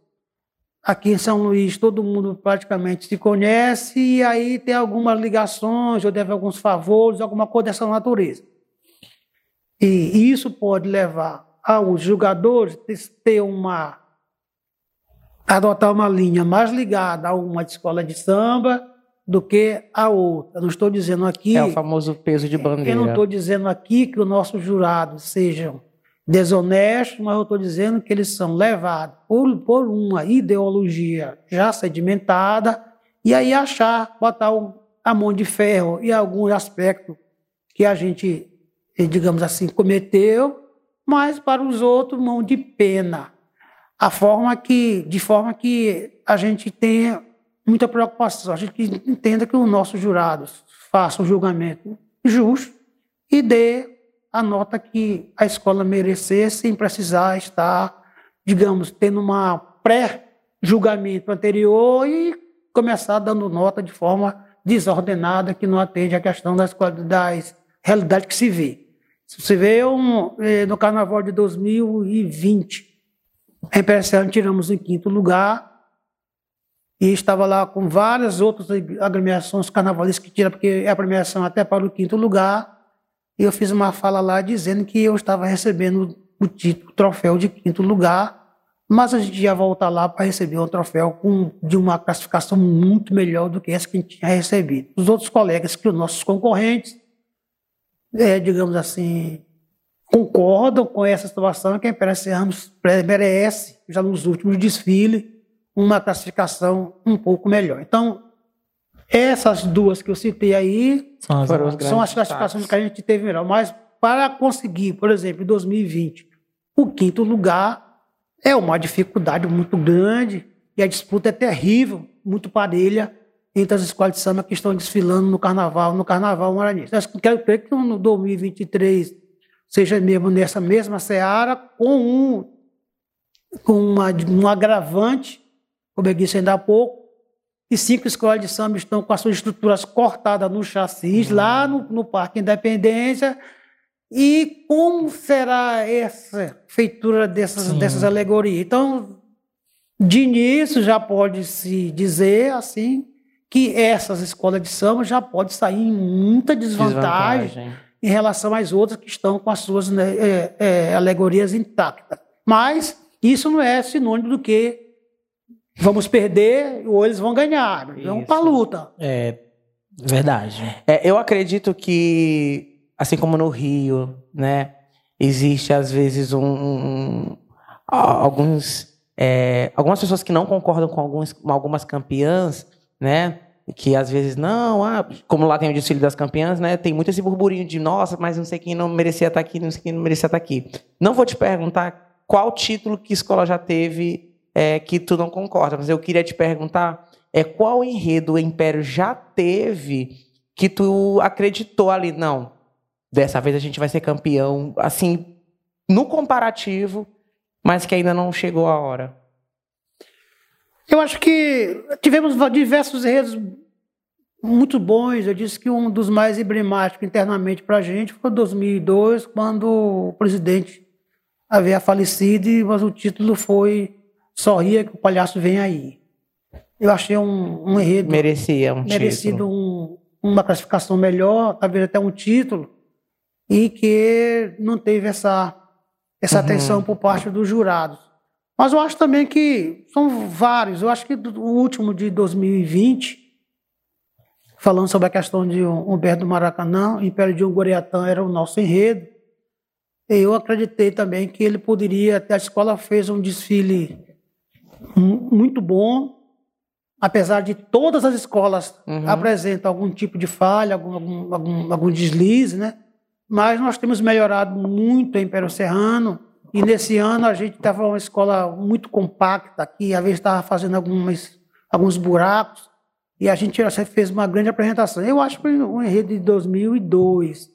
Aqui em São Luís, todo mundo praticamente se conhece, e aí tem algumas ligações, ou deve alguns favores, alguma coisa dessa natureza. E isso pode levar aos jogadores ter uma adotar uma linha mais ligada a uma escola de samba do que a outra. Não estou dizendo aqui É o famoso peso de bandeira. eu não estou dizendo aqui que os nossos jurados sejam desonestos, mas eu estou dizendo que eles são levados por, por uma ideologia já sedimentada e aí achar, botar a mão de ferro em algum aspecto que a gente, eh, digamos assim, cometeu, mas para os outros, mão de pena. A forma que, de forma que a gente tenha muita preocupação, a gente entenda que os nossos jurados façam um julgamento justo e dê a nota que a escola merecer, sem precisar estar, digamos, tendo uma pré-julgamento anterior e começar dando nota de forma desordenada que não atende à questão das, das realidades que se vê. Se você vê um, eh, no carnaval de 2020, a Império Serrano tiramos em quinto lugar e estava lá com várias outras agremiações carnavalescas que tiram, porque é a premiação até para o quinto lugar. E eu fiz uma fala lá dizendo que eu estava recebendo o título, o troféu de quinto lugar, mas a gente ia voltar lá para receber um troféu com, de uma classificação muito melhor do que essa que a gente tinha recebido. Os outros colegas, que os nossos concorrentes, é, digamos assim, concordam com essa situação que a Imperatriz Ramos merece, já nos últimos desfiles, uma classificação um pouco melhor. Então, essas duas que eu citei aí São as- Foram são as classificações que a gente teve melhor. Mas para conseguir, por exemplo, em 2020, o quinto lugar é uma dificuldade muito grande e a disputa é terrível, muito parelha entre as escolas de samba que estão desfilando no carnaval, no carnaval maranhense. Acho que quero crer que no 2023 seja mesmo nessa mesma seara com um com uma, um agravante, como eu disse ainda há pouco, e cinco escolas de samba estão com as suas estruturas cortadas no chassis, lá no, no Parque Independência. E como será essa feitura dessas, Sim. dessas alegorias? Então, de início, já pode-se dizer assim que essas escolas de samba já podem sair em muita desvantagem, Desvantagem. em relação às outras que estão com as suas né, é, é, alegorias intactas. Mas isso não é sinônimo do que vamos perder ou eles vão ganhar. Vamos Isso. para luta. É verdade. É, eu acredito que, assim como no Rio, né, existe às vezes um, um- alguns, é, algumas pessoas que não concordam com, alguns, com algumas campeãs, né, que às vezes não, ah, como lá tem o desfile das campeãs, né, tem muito esse burburinho de nossa, mas não sei quem não merecia estar aqui, não sei quem não merecia estar aqui. Não vou te perguntar qual título que escola já teve é, que tu não concorda, mas eu queria te perguntar é qual enredo o Império já teve que tu acreditou ali, não, dessa vez a gente vai ser campeão, assim, no comparativo, mas que ainda não chegou a hora. Eu acho que tivemos diversos enredos muito bons. Eu disse que um dos mais emblemáticos internamente para a gente foi 2002, quando o presidente havia falecido, mas o título foi Sorria que o palhaço vem aí. Eu achei um, um enredo Merecia um merecido título. um- uma classificação melhor, talvez até um título, e que não teve essa, essa Uhum. atenção por parte dos jurados. Mas eu acho também que são vários. Eu acho que do- o último de 2020, falando sobre a questão de Humberto do Maracanã, Império de Unguriatã era o nosso enredo. Eu acreditei também que ele poderia, até a escola fez um desfile muito bom, apesar de todas as escolas Uhum. apresentam algum tipo de falha, algum, algum, algum, algum deslize, né? Mas nós temos melhorado muito em Império Serrano, e nesse ano a gente estava uma escola muito compacta, que às vezes estava fazendo algumas, alguns buracos, e a gente fez uma grande apresentação. Eu acho que o enredo de 2002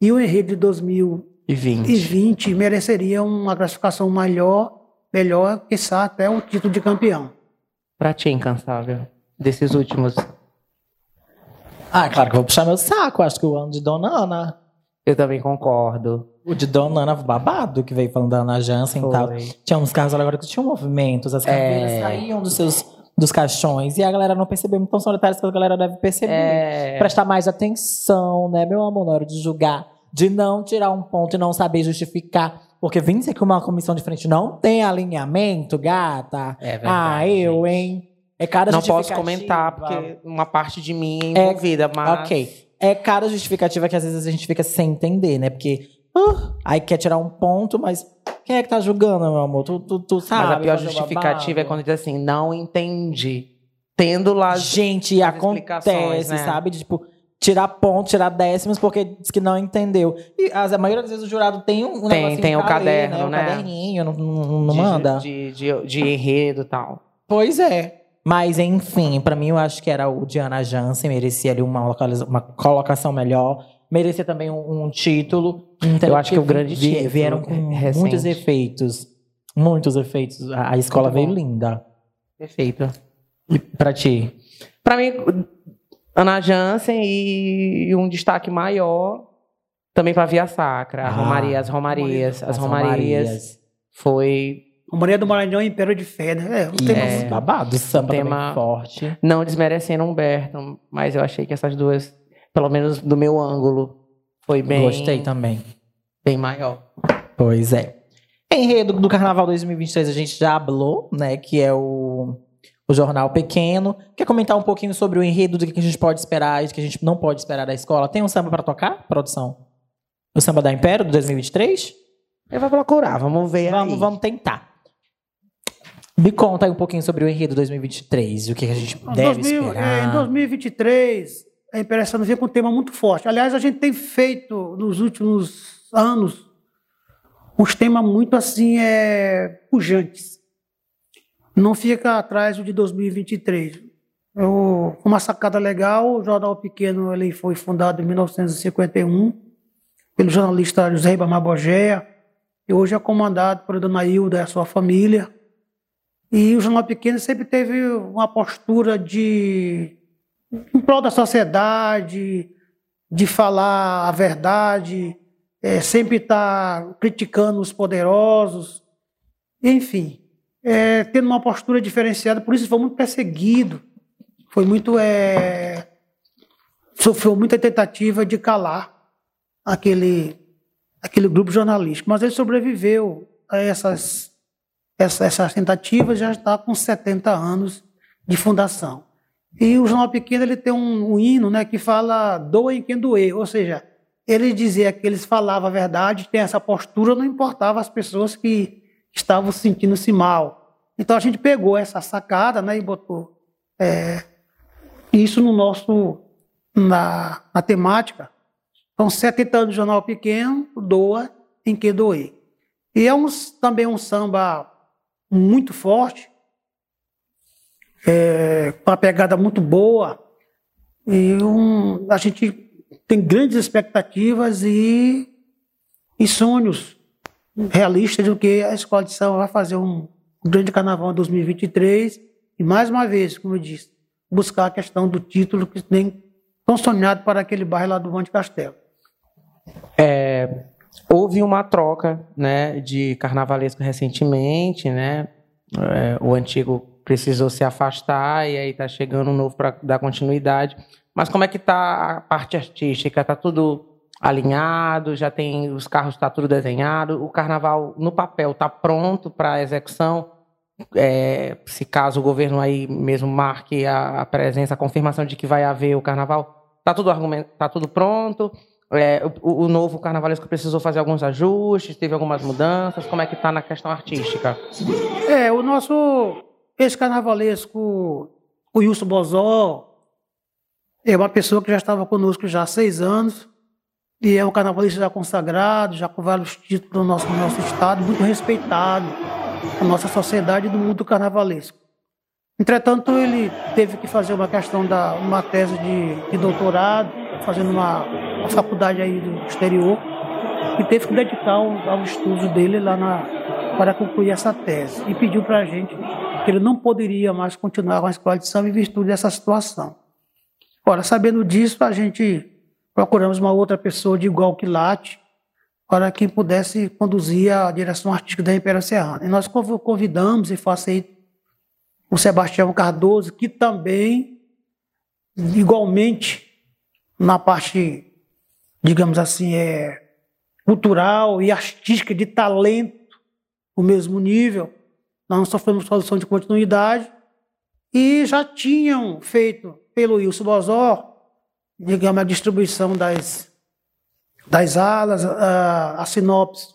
e o enredo de 2020 E 20. mereceriam uma classificação melhor, melhor, quiçá até um título de campeão. Pra ti, incansável, desses últimos. Ah, claro que eu vou puxar meu saco. Acho que o ano de Dona Ana. Eu também concordo. O de Dona Ana babado, que veio falando da Ana Jansen e tal. Foi. Tinha uns carros agora que tinham movimentos, as caveiras É. saíam dos seus dos caixões e a galera não percebeu tão solitários que a galera deve perceber. É, Prestar mais atenção, né, meu amor, na hora de julgar, de não tirar um ponto e não saber justificar. Porque vim dizer que uma comissão de frente não tem alinhamento, gata. É verdade, Ah, eu, hein? É cada não posso comentar, porque uma parte de mim é envolvida, mas... Ok. É cada justificativa que às vezes a gente fica sem entender, né? Porque ah, aí quer tirar um ponto, mas quem é que tá julgando, meu amor? Tu, tu, tu sabe. Mas a pior justificativa é quando diz assim, não entendi. Tendo lá... Gente, acontece, né? sabe? De, tipo, tirar pontos, tirar décimos, porque diz que não entendeu. E as- a maioria das vezes o jurado tem um, Tem- tem o ler, caderno, né? O né? caderninho, não, não, não de- manda. De, de, de enredo e tal. Pois é. Mas, enfim, pra mim eu acho que era o Diana Jansen, merecia ali uma, uma colocação melhor. Merecia também um, um título. entendeu? Eu acho que o grande vi- título Vieram com recente. muitos efeitos. Muitos efeitos. A, a escola veio linda. Perfeito. E pra ti? Pra mim, Ana Jansen e um destaque maior Também para Via Sacra, Ah, Romaria, as Romarias. As, As Romarias foi. O Maria do Maranhão é Império de Fé, né? É, um tema É, babado, samba tema- também forte. Não desmerecendo Humberto, mas eu achei que essas duas, pelo menos do meu ângulo, foi bem, Gostei também. bem maior. Pois é. Enredo do Carnaval 2023 a gente já falou, né? Que é o, o Jornal Pequeno. Quer comentar um pouquinho sobre o enredo, do que a gente pode esperar e do que a gente não pode esperar da escola? Tem um samba para tocar, produção? O samba da Império, do 2023? Eu vou procurar, vamos ver Vamos, aí. vamos tentar. Me conta aí um pouquinho sobre o enredo 2023 e o que a gente deve 2000, esperar. é, em 2023, a Imperação vem com um tema muito forte. Aliás, a gente tem feito nos últimos anos uns temas muito assim é, pujantes. Não fica atrás o de 2023. Eu, uma sacada legal, o Jornal Pequeno ele foi fundado em 1951 pelo jornalista José Ribamar Bogéia e hoje é comandado por Dona Hilda e a sua família. E o Jornal Pequeno sempre teve uma postura de em prol da sociedade, de falar a verdade, é, sempre estar criticando os poderosos, enfim, é, tendo uma postura diferenciada. Por isso foi muito perseguido, foi muito é, sofreu muita tentativa de calar aquele aquele grupo jornalístico, mas ele sobreviveu a essas essa, essas tentativas já está com 70 anos de fundação. E o Jornal Pequeno ele tem um, um hino né, que fala doem quem doer, ou seja, ele dizia que eles falavam a verdade, tem essa postura, não importava as pessoas que estavam sentindo-se mal. Então a gente pegou essa sacada né, e botou é, isso no nosso, na, na temática. Então, 70 anos de Jornal Pequeno, doa em quem doer. E é um, também um samba muito forte, é, com uma pegada muito boa. E um, a gente tem grandes expectativas e, e sonhos realistas do que a escola de samba vai fazer um grande carnaval em 2023. E mais uma vez, como eu disse, buscar a questão do título que tem tão sonhado para aquele bairro lá do Monte Castelo. É, houve uma troca né, de carnavalesco recentemente, né? É, o antigo precisou se afastar e aí está chegando um novo para dar continuidade. Mas como é que está a parte artística? Está tudo alinhado? Já tem os carros, está tudo desenhado? O carnaval no papel está pronto para execução? É, se caso o governo aí mesmo marque a, a presença, a confirmação de que vai haver o carnaval, está tudo argumento, tá tudo pronto? É, o, o, novo carnavalesco precisou fazer alguns ajustes, teve algumas mudanças. Como é que está na questão artística? É, o nosso ex-carnavalesco, o Wilson Bozó, é uma pessoa que já estava conosco já há seis anos e é um carnavalista já consagrado, já com vários títulos no nosso, no nosso estado, muito respeitado na nossa sociedade do mundo carnavalesco. Entretanto, ele teve que fazer uma questão da uma tese de, de doutorado, fazendo uma, uma, faculdade aí do exterior, e teve que dedicar ao, ao estudo dele lá na, para concluir essa tese. E pediu para a gente que ele não poderia mais continuar com a escola de samba em virtude dessa situação. Ora, sabendo disso, a gente procuramos uma outra pessoa de igual quilate para que pudesse conduzir a direção artística da Império Serrana. E nós convidamos e faço o Sebastião Cardoso, que também, igualmente, na parte, digamos assim, é, cultural e artística, de talento, o mesmo nível, nós não sofremos solução de continuidade, e já tinham feito pelo Wilson Bozó, digamos, a distribuição das, das alas, a, a sinopse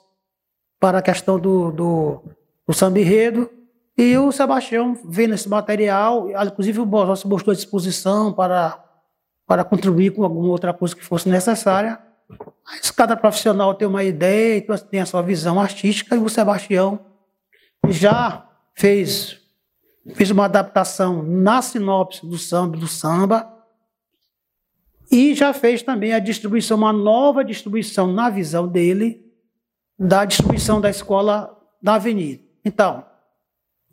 para a questão do, do, do samba enredo, e o Sebastião vendo esse material, inclusive o Bozó se mostrou à disposição para, para contribuir com alguma outra coisa que fosse necessária. Mas cada profissional tem uma ideia, então tem a sua visão artística, e o Sebastião já fez, fez uma adaptação na sinopse do samba, do samba, e já fez também a distribuição, uma nova distribuição na visão dele, da distribuição da escola da Avenida. Então,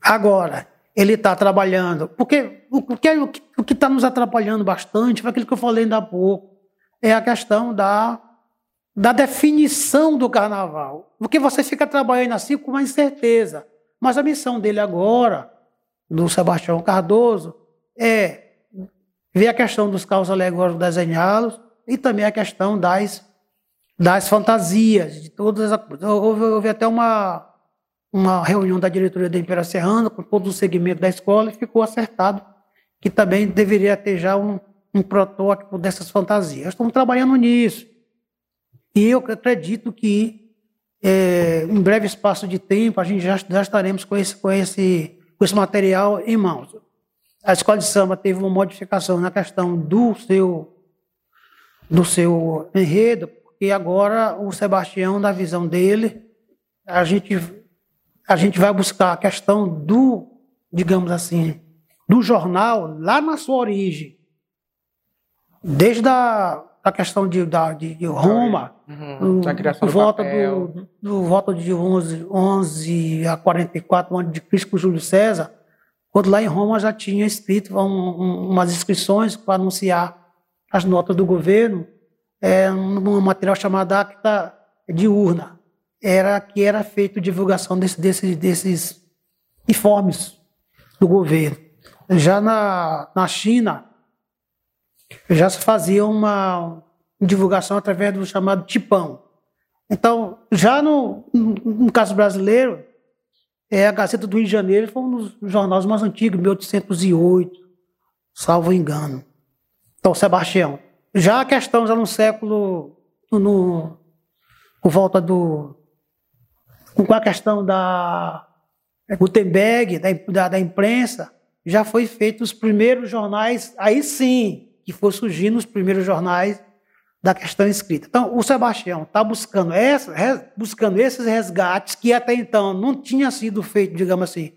Agora, ele está trabalhando. Porque o que o está nos atrapalhando bastante foi aquilo que eu falei ainda há pouco. É a questão da, da definição do carnaval. Porque você fica trabalhando assim com uma incerteza. Mas a missão dele agora, do Sebastião Cardoso, é ver a questão dos carros alegóricos desenhados e também a questão das, das fantasias, de todas as houve, houve até uma, uma reunião da diretoria da Império Serrana com todo o segmento da escola e ficou acertado que também deveria ter já um, um protótipo dessas fantasias. Estamos trabalhando nisso. E eu acredito que é, em breve espaço de tempo a gente já, já estaremos com esse, com, esse, com esse material em mãos. A escola de samba teve uma modificação na questão do seu, do seu enredo, porque agora o Sebastião, na visão dele, a gente, a gente vai buscar a questão do, digamos assim, do jornal lá na sua origem. Desde a a questão de, da, de, de Roma, Uhum. Da criação do, do voto do, do voto de 11, 11 a 44 antes de Cristo com Júlio César, quando lá em Roma já tinha escrito um, um, umas inscrições para anunciar as notas do governo, é, num material chamado Acta Diurna, era que era feito divulgação desse, desse, desses informes do governo. Já na, na China, já se fazia uma divulgação através do chamado tipão. Então, já no, no caso brasileiro, é, a Gazeta do Rio de Janeiro foi um dos jornais mais antigos, 1808, salvo engano. Então, Sebastião. Já a questão, já no século, no, por volta do. com a questão da Gutenberg, da, da, da imprensa, já foi feito os primeiros jornais, aí sim, que foi surgindo os primeiros jornais da questão escrita. Então, o Sebastião está buscando, essa, res- buscando esses resgates que até então não tinha sido feito, digamos assim,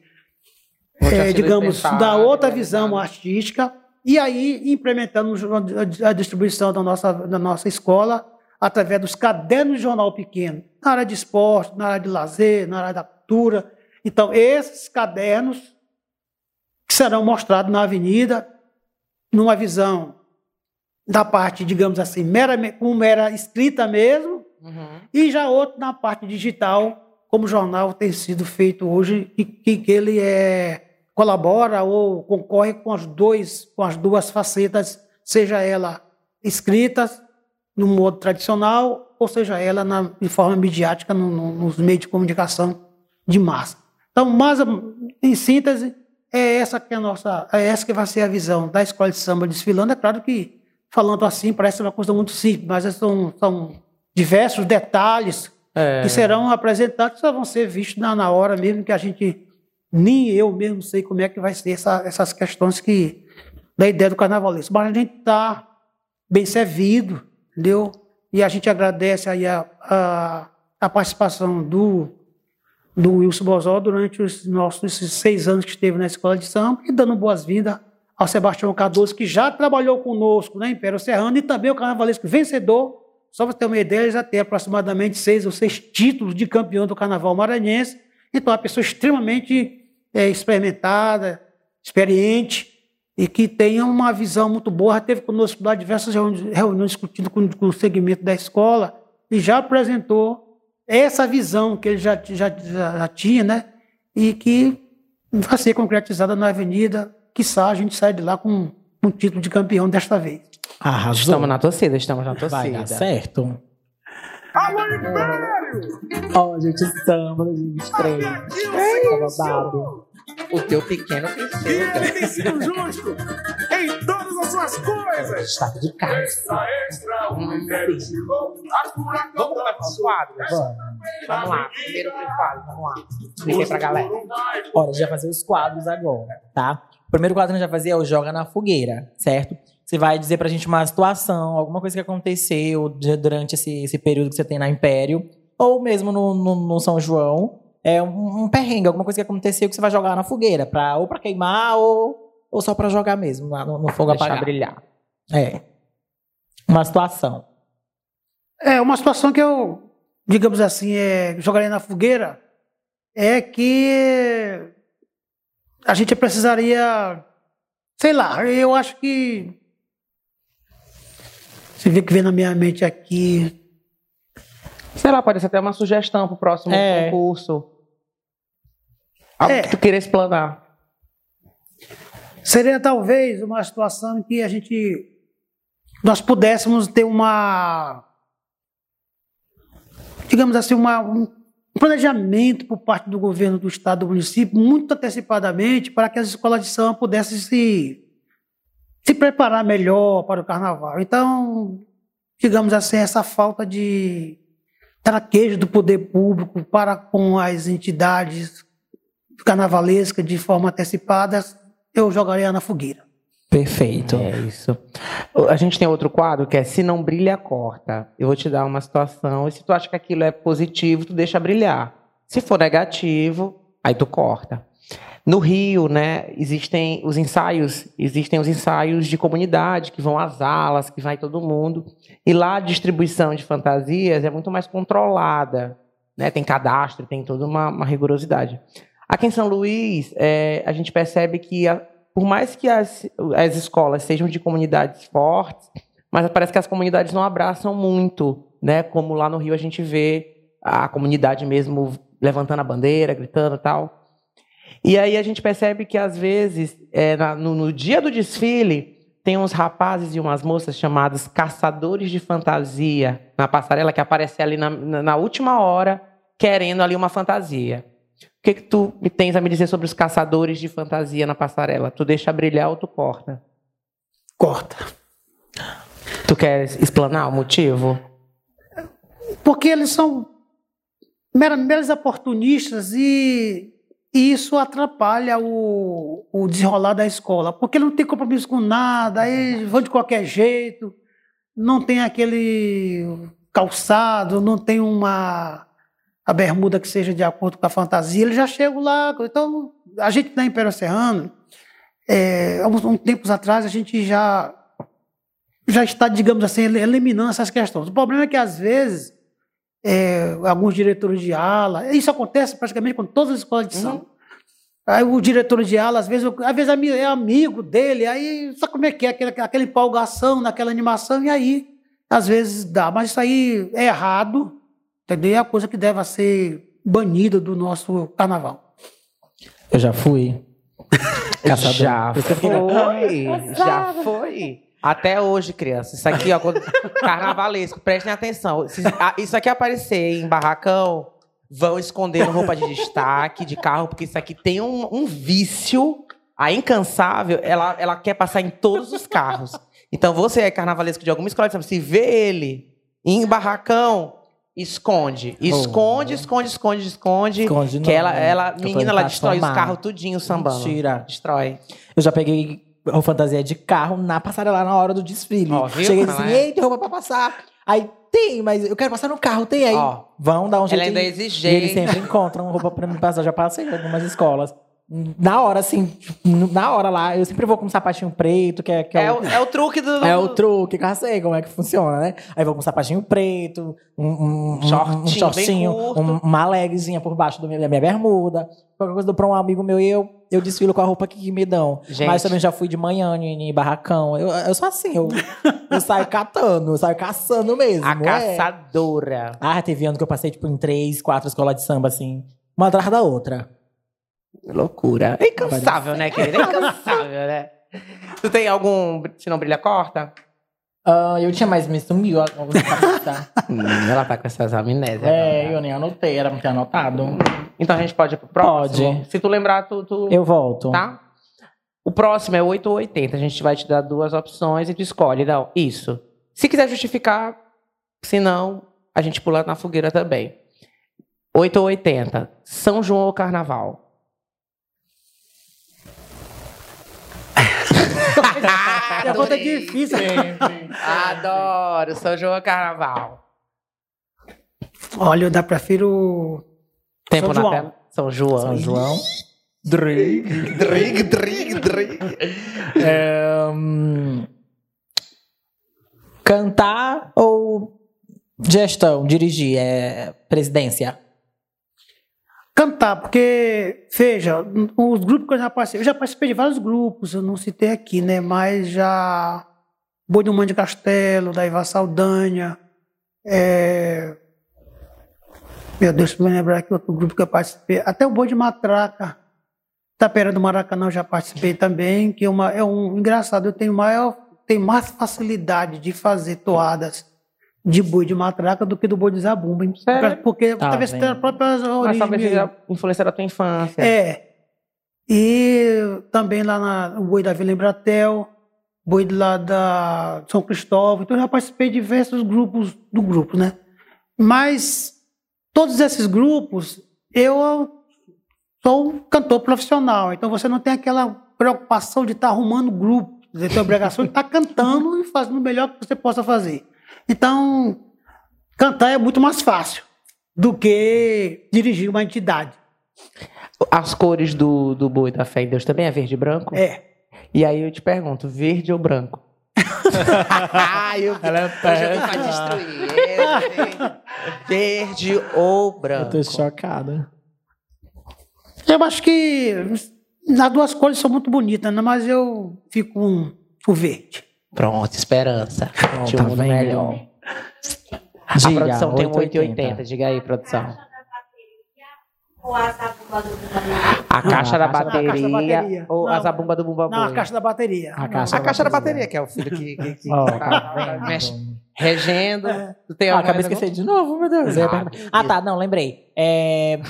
é, digamos, da outra realizado. visão artística, e aí implementando a distribuição da nossa, da nossa escola através dos cadernos de jornal pequeno, na área de esporte, na área de lazer, na área da cultura. Então, esses cadernos que serão mostrados na avenida, numa visão da parte, digamos assim, mera, com mera escrita mesmo, Uhum. e já outro na parte digital, como o jornal tem sido feito hoje, e que, que ele é, colabora ou concorre com as, dois, com as duas facetas, seja ela escrita no modo tradicional, ou seja ela na, de forma midiática no- no- nos meios de comunicação de massa. Então, mas em síntese, é essa que é a nossa, é essa que vai ser a visão da escola de samba desfilando. É claro que falando assim parece uma coisa muito simples, mas são, são diversos detalhes É. que serão apresentados, só vão ser vistos na, na hora mesmo que a gente nem eu mesmo sei como é que vai ser essa- essas questões que da ideia do carnavalesco. Mas a gente está bem servido, entendeu? E a gente agradece aí a, a, a participação do, do Wilson Bozó durante os nossos esses seis anos que esteve na escola de samba e dando boas-vindas ao Sebastião Cardoso, que já trabalhou conosco na Império Serrano e também o carnavalesco vencedor. Só para ter uma ideia, ele já tem aproximadamente seis ou seis títulos de campeão do carnaval maranhense. Então, é uma pessoa extremamente eh, experimentada, experiente e que tenha uma visão muito boa. Já teve conosco lá diversas reuni- reuniões discutindo com, com o segmento da escola e já apresentou essa visão que ele já, já, já, já tinha, né? E que vai ser concretizada na avenida. Quiçá a gente sai de lá com um título de campeão desta vez. Arrasou. Estamos na torcida, estamos na Vai dar torcida. certo. Alô, Império! Ó, gente, samba 2023. Até aqui o Tá Senhor babado. O teu pequeno tem E ele tem sido justo em todas as suas coisas. Estado de casa. Extra, extra, o Império chegou. A cura Vamos começar com os quadros? Vamos. Vamos lá. Primeiro quadro, vamos lá. Explica aí pra galera. Olha, a gente vai fazer os quadros agora, tá? O primeiro quadro que a gente vai fazer é o Joga na Fogueira, certo? Você vai dizer pra gente uma situação, alguma coisa que aconteceu durante esse, esse período que você tem na Império, ou mesmo no, no, no São João. É um, um perrengue, alguma coisa que aconteceu que você vai jogar na fogueira, pra, ou pra queimar, ou, ou só pra jogar mesmo, lá no, no fogo Deixar apagado. brilhar. É. Uma situação. É uma situação que eu, digamos assim, é, jogaria na fogueira, é que a gente precisaria, sei lá, eu acho que você vê que vem na minha mente aqui Sei lá, pode ser até uma sugestão pro próximo É. concurso. Algo É. que tu queira explanar. Seria talvez uma situação em que a gente nós pudéssemos ter uma digamos assim uma, um planejamento por parte do governo do estado do município muito antecipadamente para que as escolas de samba pudessem se se preparar melhor para o carnaval. Então, digamos assim, essa falta de traquejo do poder público para com as entidades carnavalescas de forma antecipada, eu jogaria na fogueira. Perfeito. É isso. A gente tem outro quadro que é Se Não Brilha, Corta. Eu vou te dar uma situação e se tu acha que aquilo é positivo, tu deixa brilhar. Se for negativo, aí tu corta. No Rio, né, existem os ensaios, existem os ensaios de comunidade que vão às alas, que vai todo mundo. E lá a distribuição de fantasias é muito mais controlada, né? Tem cadastro, tem toda uma, uma rigorosidade. Aqui em São Luís, é, a gente percebe que a- por mais que as, as escolas sejam de comunidades fortes, mas parece que as comunidades não abraçam muito, né? Como lá no Rio a gente vê a comunidade mesmo levantando a bandeira, gritando tal. E aí a gente percebe que às vezes, é, na- no, no dia do desfile, tem uns rapazes e umas moças chamados caçadores de fantasia na passarela que aparecem ali na- na última hora querendo ali uma fantasia. O que, que tu me tens a me dizer sobre os caçadores de fantasia na passarela? Tu deixa brilhar ou tu corta? Corta. Tu queres explanar o motivo? Porque eles são meros oportunistas e, e isso atrapalha o, o desenrolar da escola. Porque não tem compromisso com nada, aí vão de qualquer jeito, não tem aquele calçado, não tem uma a bermuda que seja de acordo com a fantasia, eles já chegam lá. Então, a gente da Império Serrano, é, há uns, uns tempos atrás, a gente já já está, digamos assim, eliminando essas questões. O problema é que, às vezes, é, alguns diretores de ala, isso acontece praticamente com todas as escolas de samba. Aí o diretor de ala, às vezes, às vezes é é amigo dele, aí sabe como é que é, aquela, aquela empolgação naquela animação, e aí, às vezes, dá. Mas isso aí é errado, entendeu? É a coisa que deve ser banida do nosso carnaval. Eu já fui. *laughs* Caçador. Já foi, já foi. Até hoje, criança. Isso aqui, ó, quando- carnavalesco, prestem atenção. Isso aqui aparecer em barracão, vão escondendo roupa de destaque de carro, porque isso aqui tem um, um vício. A incansável, ela, ela quer passar em todos os carros. Então, você é carnavalesco de alguma escola samba, se vê ele em barracão, esconde. Esconde, esconde, esconde, esconde. Esconde, que não. ela, ela Que eu tô menina, ela destrói os carros tudinho sambando. Mentira. Destrói. Eu já peguei fantasia de carro na passarela na hora do desfile. Ó, viu Cheguei assim, ela é? ei, tem roupa pra passar. Aí tem, mas eu quero passar no carro, tem aí. Ó, Vão dar um jeito. ela ainda é e- exigente. E eles sempre encontram roupa pra me passar. Já passei em algumas escolas. Na hora, assim, na hora lá, eu sempre vou com um sapatinho preto, que é, que é, É o, é o truque do. é o truque, que eu sei como é que funciona, né? Aí vou com um sapatinho preto, um, um, um- Shortinho, um shortinho, um- uma legzinha por baixo do meu- da minha bermuda. Qualquer coisa dou pra um amigo meu e eu, eu desfilo com a roupa que, me dão. Gente. Mas também já fui de manhã em, em barracão. Eu, eu sou assim, eu, eu saio catando, eu saio caçando mesmo. A é? caçadora. Ah, teve ano que eu passei, tipo, em três, quatro escolas de samba, assim, uma atrás da outra. Loucura. É incansável, né, querida? É incansável, né? Tu tem algum. Se não brilha, corta? Ah, eu tinha mais me sumiu. a- Hum, ela tá com essas amnésias. é, agora. eu nem anotei, era pra ter anotado. Então a gente pode ir pro próximo? Pode. Se tu lembrar, tu. tu- Eu volto. Tá? O próximo é 8 ou 80. A gente vai te dar duas opções e tu escolhe. Não, isso. Se quiser justificar, se não, a gente pula na fogueira também. 8 ou 80. São João ou Carnaval? Pergunta difícil. Adoro. São João Carnaval? Olha, eu ainda prefiro Tempo São na João. tela? São João. São João. Drig, drig, drig, drig. É, hum, cantar ou gestão, dirigir, é presidência? Cantar, porque, veja, os grupos que eu já participei, eu já participei de vários grupos, eu não citei aqui, né? Mas já Boi do Mãe de Castelo, da Iva Saldanha, é, Meu Deus, me lembrar que outro grupo que eu participei. Até o Boi de Matraca. Tapera do Maracanã eu já participei também, que é, uma, é um engraçado, eu tenho maior, tenho mais facilidade de fazer toadas de boi de matraca do que do boi de zabumba. Sério? Porque Tá talvez tenha a própria Mas origem. talvez mesmo. seja influência da tua infância. É. E também lá na, o boi da Vila Embratel, boi de lá da São Cristóvão. Então eu já participei de diversos grupos do grupo, né? Mas todos esses grupos, eu sou um cantor profissional. Então você não tem aquela preocupação de estar arrumando grupo. Você tem a obrigação de estar cantando e fazendo o melhor que você possa fazer. Então, cantar é muito mais fácil do que dirigir uma entidade. As cores do, do boi da fé em Deus também é verde e branco? É. E aí eu te pergunto, verde ou branco? *laughs* ah, eu Ela é pra destruir. É, verde ou branco? Eu tô chocada. Eu acho que as duas cores são muito bonitas, né? mas eu fico com o verde. Pronto, esperança. de um tá mundo vendo? melhor. A Diga, produção tem um 880. 880. Diga aí, produção. A caixa, da, bateria, a caixa da bateria. ou a zabumba do Bumba Não, a caixa da bateria. A caixa A caixa da bateria, que é o filho que, que, que *laughs* Ó, tá- tá mexe, regendo. Tu tem Ah, acabei de coisa esquecer de novo, meu Deus. Ah. Ah, tá, não, lembrei. É,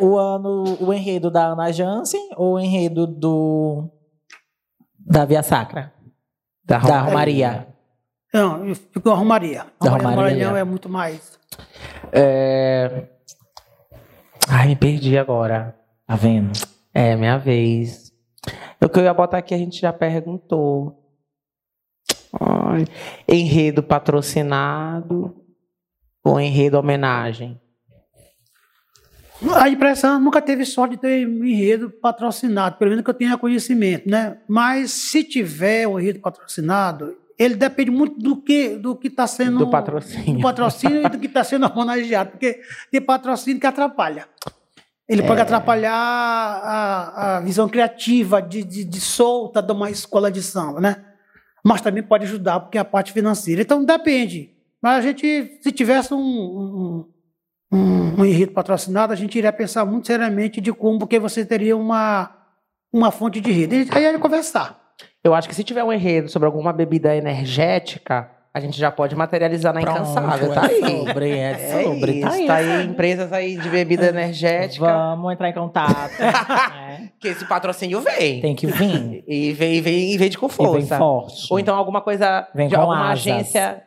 o ano, o enredo da Ana Jansen ou o enredo do da Via Sacra? Da Da Romaria. Romaria. Não, eu fico com a Romaria. A Da Romaria Romaria, Maranhão é. é muito mais. É... Ai, me perdi agora. Tá vendo? É, minha vez. O que eu ia botar aqui a gente já perguntou. Ai, enredo patrocinado ou enredo homenagem? A impressão nunca teve sorte de ter um enredo patrocinado, pelo menos que eu tenha conhecimento, né? Mas se tiver um enredo patrocinado, ele depende muito do que do que está sendo Do patrocínio. do patrocínio e do que está sendo *laughs* homenageado, porque tem patrocínio que atrapalha. Ele É. pode atrapalhar a, a visão criativa de, de, de solta de uma escola de samba, né? Mas também pode ajudar, porque é a parte financeira. Então depende. Mas a gente, se tivesse um, um, um, um enredo patrocinado, a gente iria pensar muito seriamente de como, porque você teria uma, uma fonte de rede. Aí ia conversar. Eu acho que se tiver um enredo sobre alguma bebida energética, a gente já pode materializar na Incansável. Tá é aí. sobre, é É sobre. isso, tá aí. tá aí empresas aí de bebida energética. Vamos entrar em contato. né? *laughs* Que esse patrocínio vem. Tem que vir. E vem, vem, e vem de com E vem força. forte. Ou então alguma coisa Vem de com alguma asas. agência,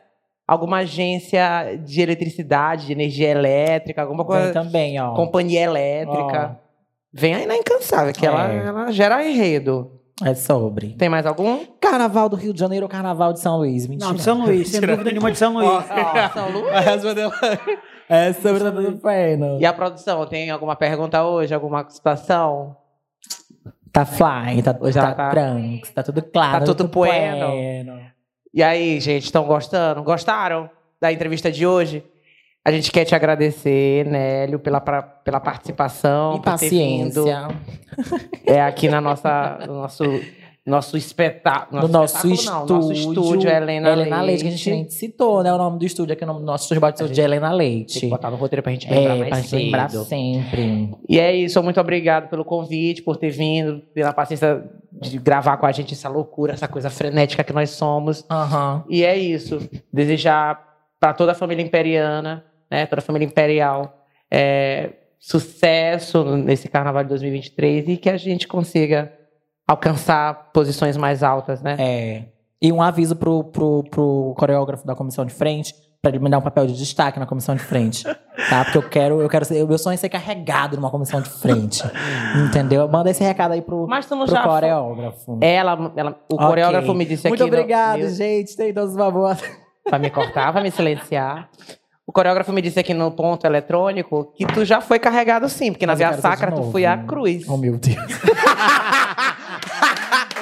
alguma agência de eletricidade, de energia elétrica, alguma Vem coisa, também, ó. companhia elétrica. Vem aí na Incansável, que ela, É. ela gera enredo. É sobre. Tem mais algum? Carnaval do Rio de Janeiro ou Carnaval de São Luís? Mentira. Não, de São Luís, sem dúvida nenhuma de São Luís. São Luís. *laughs* É sobre o do Inferno. E a produção, tem alguma pergunta hoje? Alguma situação? Tá flying, tá, Hoje tá, ela tá- tranks, tá tudo claro. Tá tudo bueno. bueno. E aí, gente, estão gostando? Gostaram da entrevista de hoje? A gente quer te agradecer, Nélio, pela, pra- pela participação. E paciência. É aqui na nossa, no nosso, nosso espetáculo. No nosso espetáculo estúdio. não, nosso estúdio, Helena, Helena Leite. Leite. que a gente nem citou, né? O nome do estúdio aqui, o nome do nosso estúdio bate de Helena Tem Leite. que botar no roteiro pra gente lembrar É, mais pra gente cedo. lembrar sempre. E é isso, muito obrigado pelo convite, por ter vindo, pela paciência de gravar com a gente essa loucura, essa coisa frenética que nós somos. Aham. E é isso. Desejar para toda a família imperiana, né, toda a família imperial, é, sucesso nesse carnaval de 2023 e que a gente consiga alcançar posições mais altas, né? É. E um aviso pro, pro, pro coreógrafo da comissão de frente, pra ele me dar um papel de destaque na comissão de frente. *laughs* Tá? Porque eu quero, eu quero ser. O meu sonho é ser carregado numa comissão de frente. entendeu? Manda esse recado aí pro, Mas tu não pro já coreógrafo. ela, ela, o Ok. coreógrafo me disse Muito aqui no- obrigado, meu- gente. Tem todos os favores. Pra me cortar, pra me silenciar. O coreógrafo me disse aqui no ponto eletrônico que tu já foi carregado sim, porque na Mas Via Sacra tu novo. foi a cruz. Oh, meu Deus. *laughs*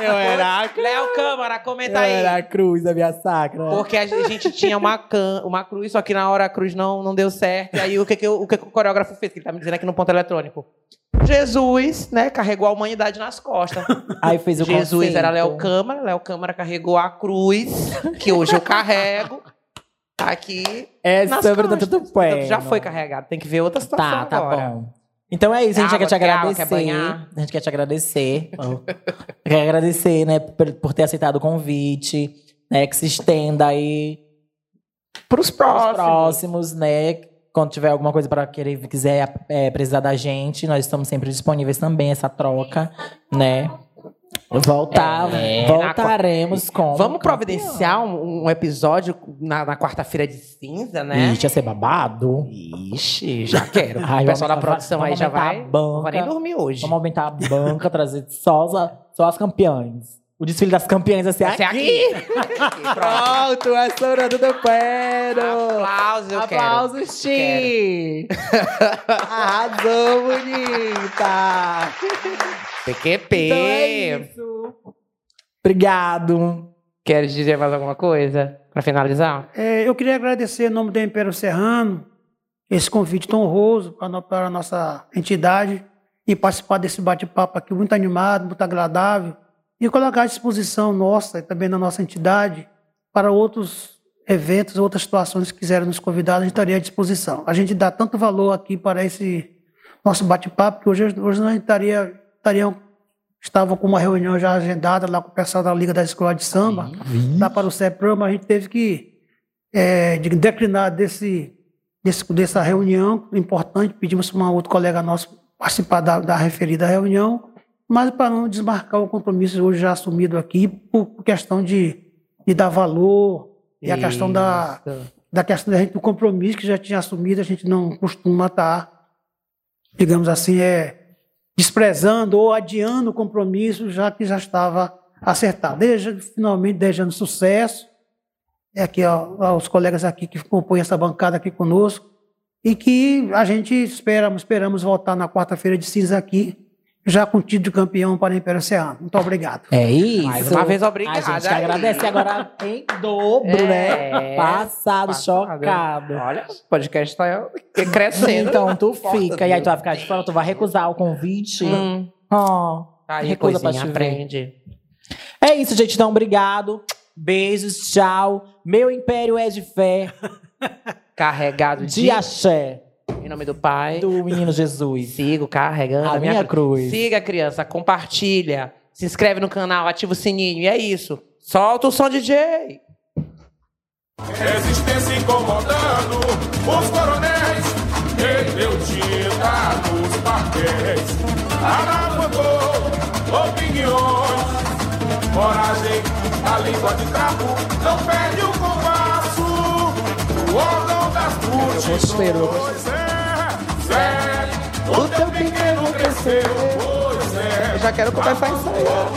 eu era a *laughs* cruz. Léo Câmara, comenta Eu aí. era a cruz da minha sacra. Porque a gente tinha uma, can, uma cruz, só que na hora a cruz não, não deu certo. E aí o que, que, o, o que que o coreógrafo fez? Que ele tá me dizendo aqui no ponto eletrônico. Jesus, né, carregou a humanidade nas costas. Aí fez o Jesus conceito. era Léo Câmara, Léo Câmara carregou a cruz, que hoje eu carrego. aqui. É sobre o. Dudu. Já foi carregado, tem que ver outra situação Tá, tá agora. bom. Então é isso, a gente Água, quer te agradecer. quer a gente quer te agradecer. *laughs* quer agradecer, né, por, por ter aceitado o convite, né, que se estenda aí pros próximos. próximos, né? Quando tiver alguma coisa para querer, quiser é, precisar da gente, nós estamos sempre disponíveis também, essa troca, né? Voltar, É, voltaremos com. Vamos providenciar um, um episódio na, na quarta-feira de cinza, né? Ixi, ia ser babado. Ixi, já quero. *laughs* Ai, o pessoal da produção aí já vai. a. Não vai nem dormir hoje. Vamos aumentar a banca, trazer só, as- só as campeãs. O desfile das campeãs vai ser Vai ser aqui. aqui. *laughs* Pronto, é Sorando do Pano. Aplausos, eu. Aplausos, Xi. Arrasou, bonita. *laughs* PQP. Então é isso. Obrigado. Queres dizer mais alguma coisa pra finalizar? É, eu queria agradecer em nome do Império Serrano esse convite tão honroso para, no- para a nossa entidade e participar desse bate-papo aqui muito animado, muito agradável e colocar à disposição nossa e também da nossa entidade para outros eventos, outras situações que quiserem nos convidar, a gente estaria à disposição. A gente dá tanto valor aqui para esse nosso bate-papo que hoje, hoje nós estaria, estariam, estavam com uma reunião já agendada lá com o pessoal da Liga da Escola de Samba, lá para o CEPRAM, mas a gente teve que é, de- declinar desse, desse, dessa reunião importante, pedimos para um outro colega nosso participar da, da referida reunião, mas para não desmarcar o compromisso hoje já assumido aqui, por questão de, de dar valor, e a questão da, da questão da gente, do compromisso que já tinha assumido, a gente não costuma estar, digamos assim, é, desprezando ou adiando o compromisso, já que já estava acertado. Desde, finalmente, desejando sucesso, é aqui aos colegas aqui que compõem essa bancada aqui conosco, e que a gente espera, esperamos voltar na quarta-feira de cinza aqui, já com o título de campeão para o Império Oceano. Muito obrigado. É isso. Mais uma vez, obrigada A gente que agradece agora em dobro, né? É, Passado, passado. chocado. Olha, o podcast tá crescendo. Então, tu fica. E aí, tu vai ficar de fora, tu vai recusar o convite. Hum, Oh, aí, recusa pra te aprende. É isso, gente. Então, obrigado. Beijos, tchau. Meu império é de fé, *laughs* Carregado de... de axé, Em nome do Pai. do menino Jesus. Sigo carregando A minha cruz. Siga, criança, compartilha. Se inscreve no canal, ativa o sininho. E é isso. Solta o som, DJ. Resistência incomodando os coronéis, perdeu tinta nos papéis, alavancou opiniões, coragem, a língua de trapo, não perde o compasso, o órgão das multidões, é, sério, o teu pequeno cresceu, pois é, Já quero começar a ensaiar.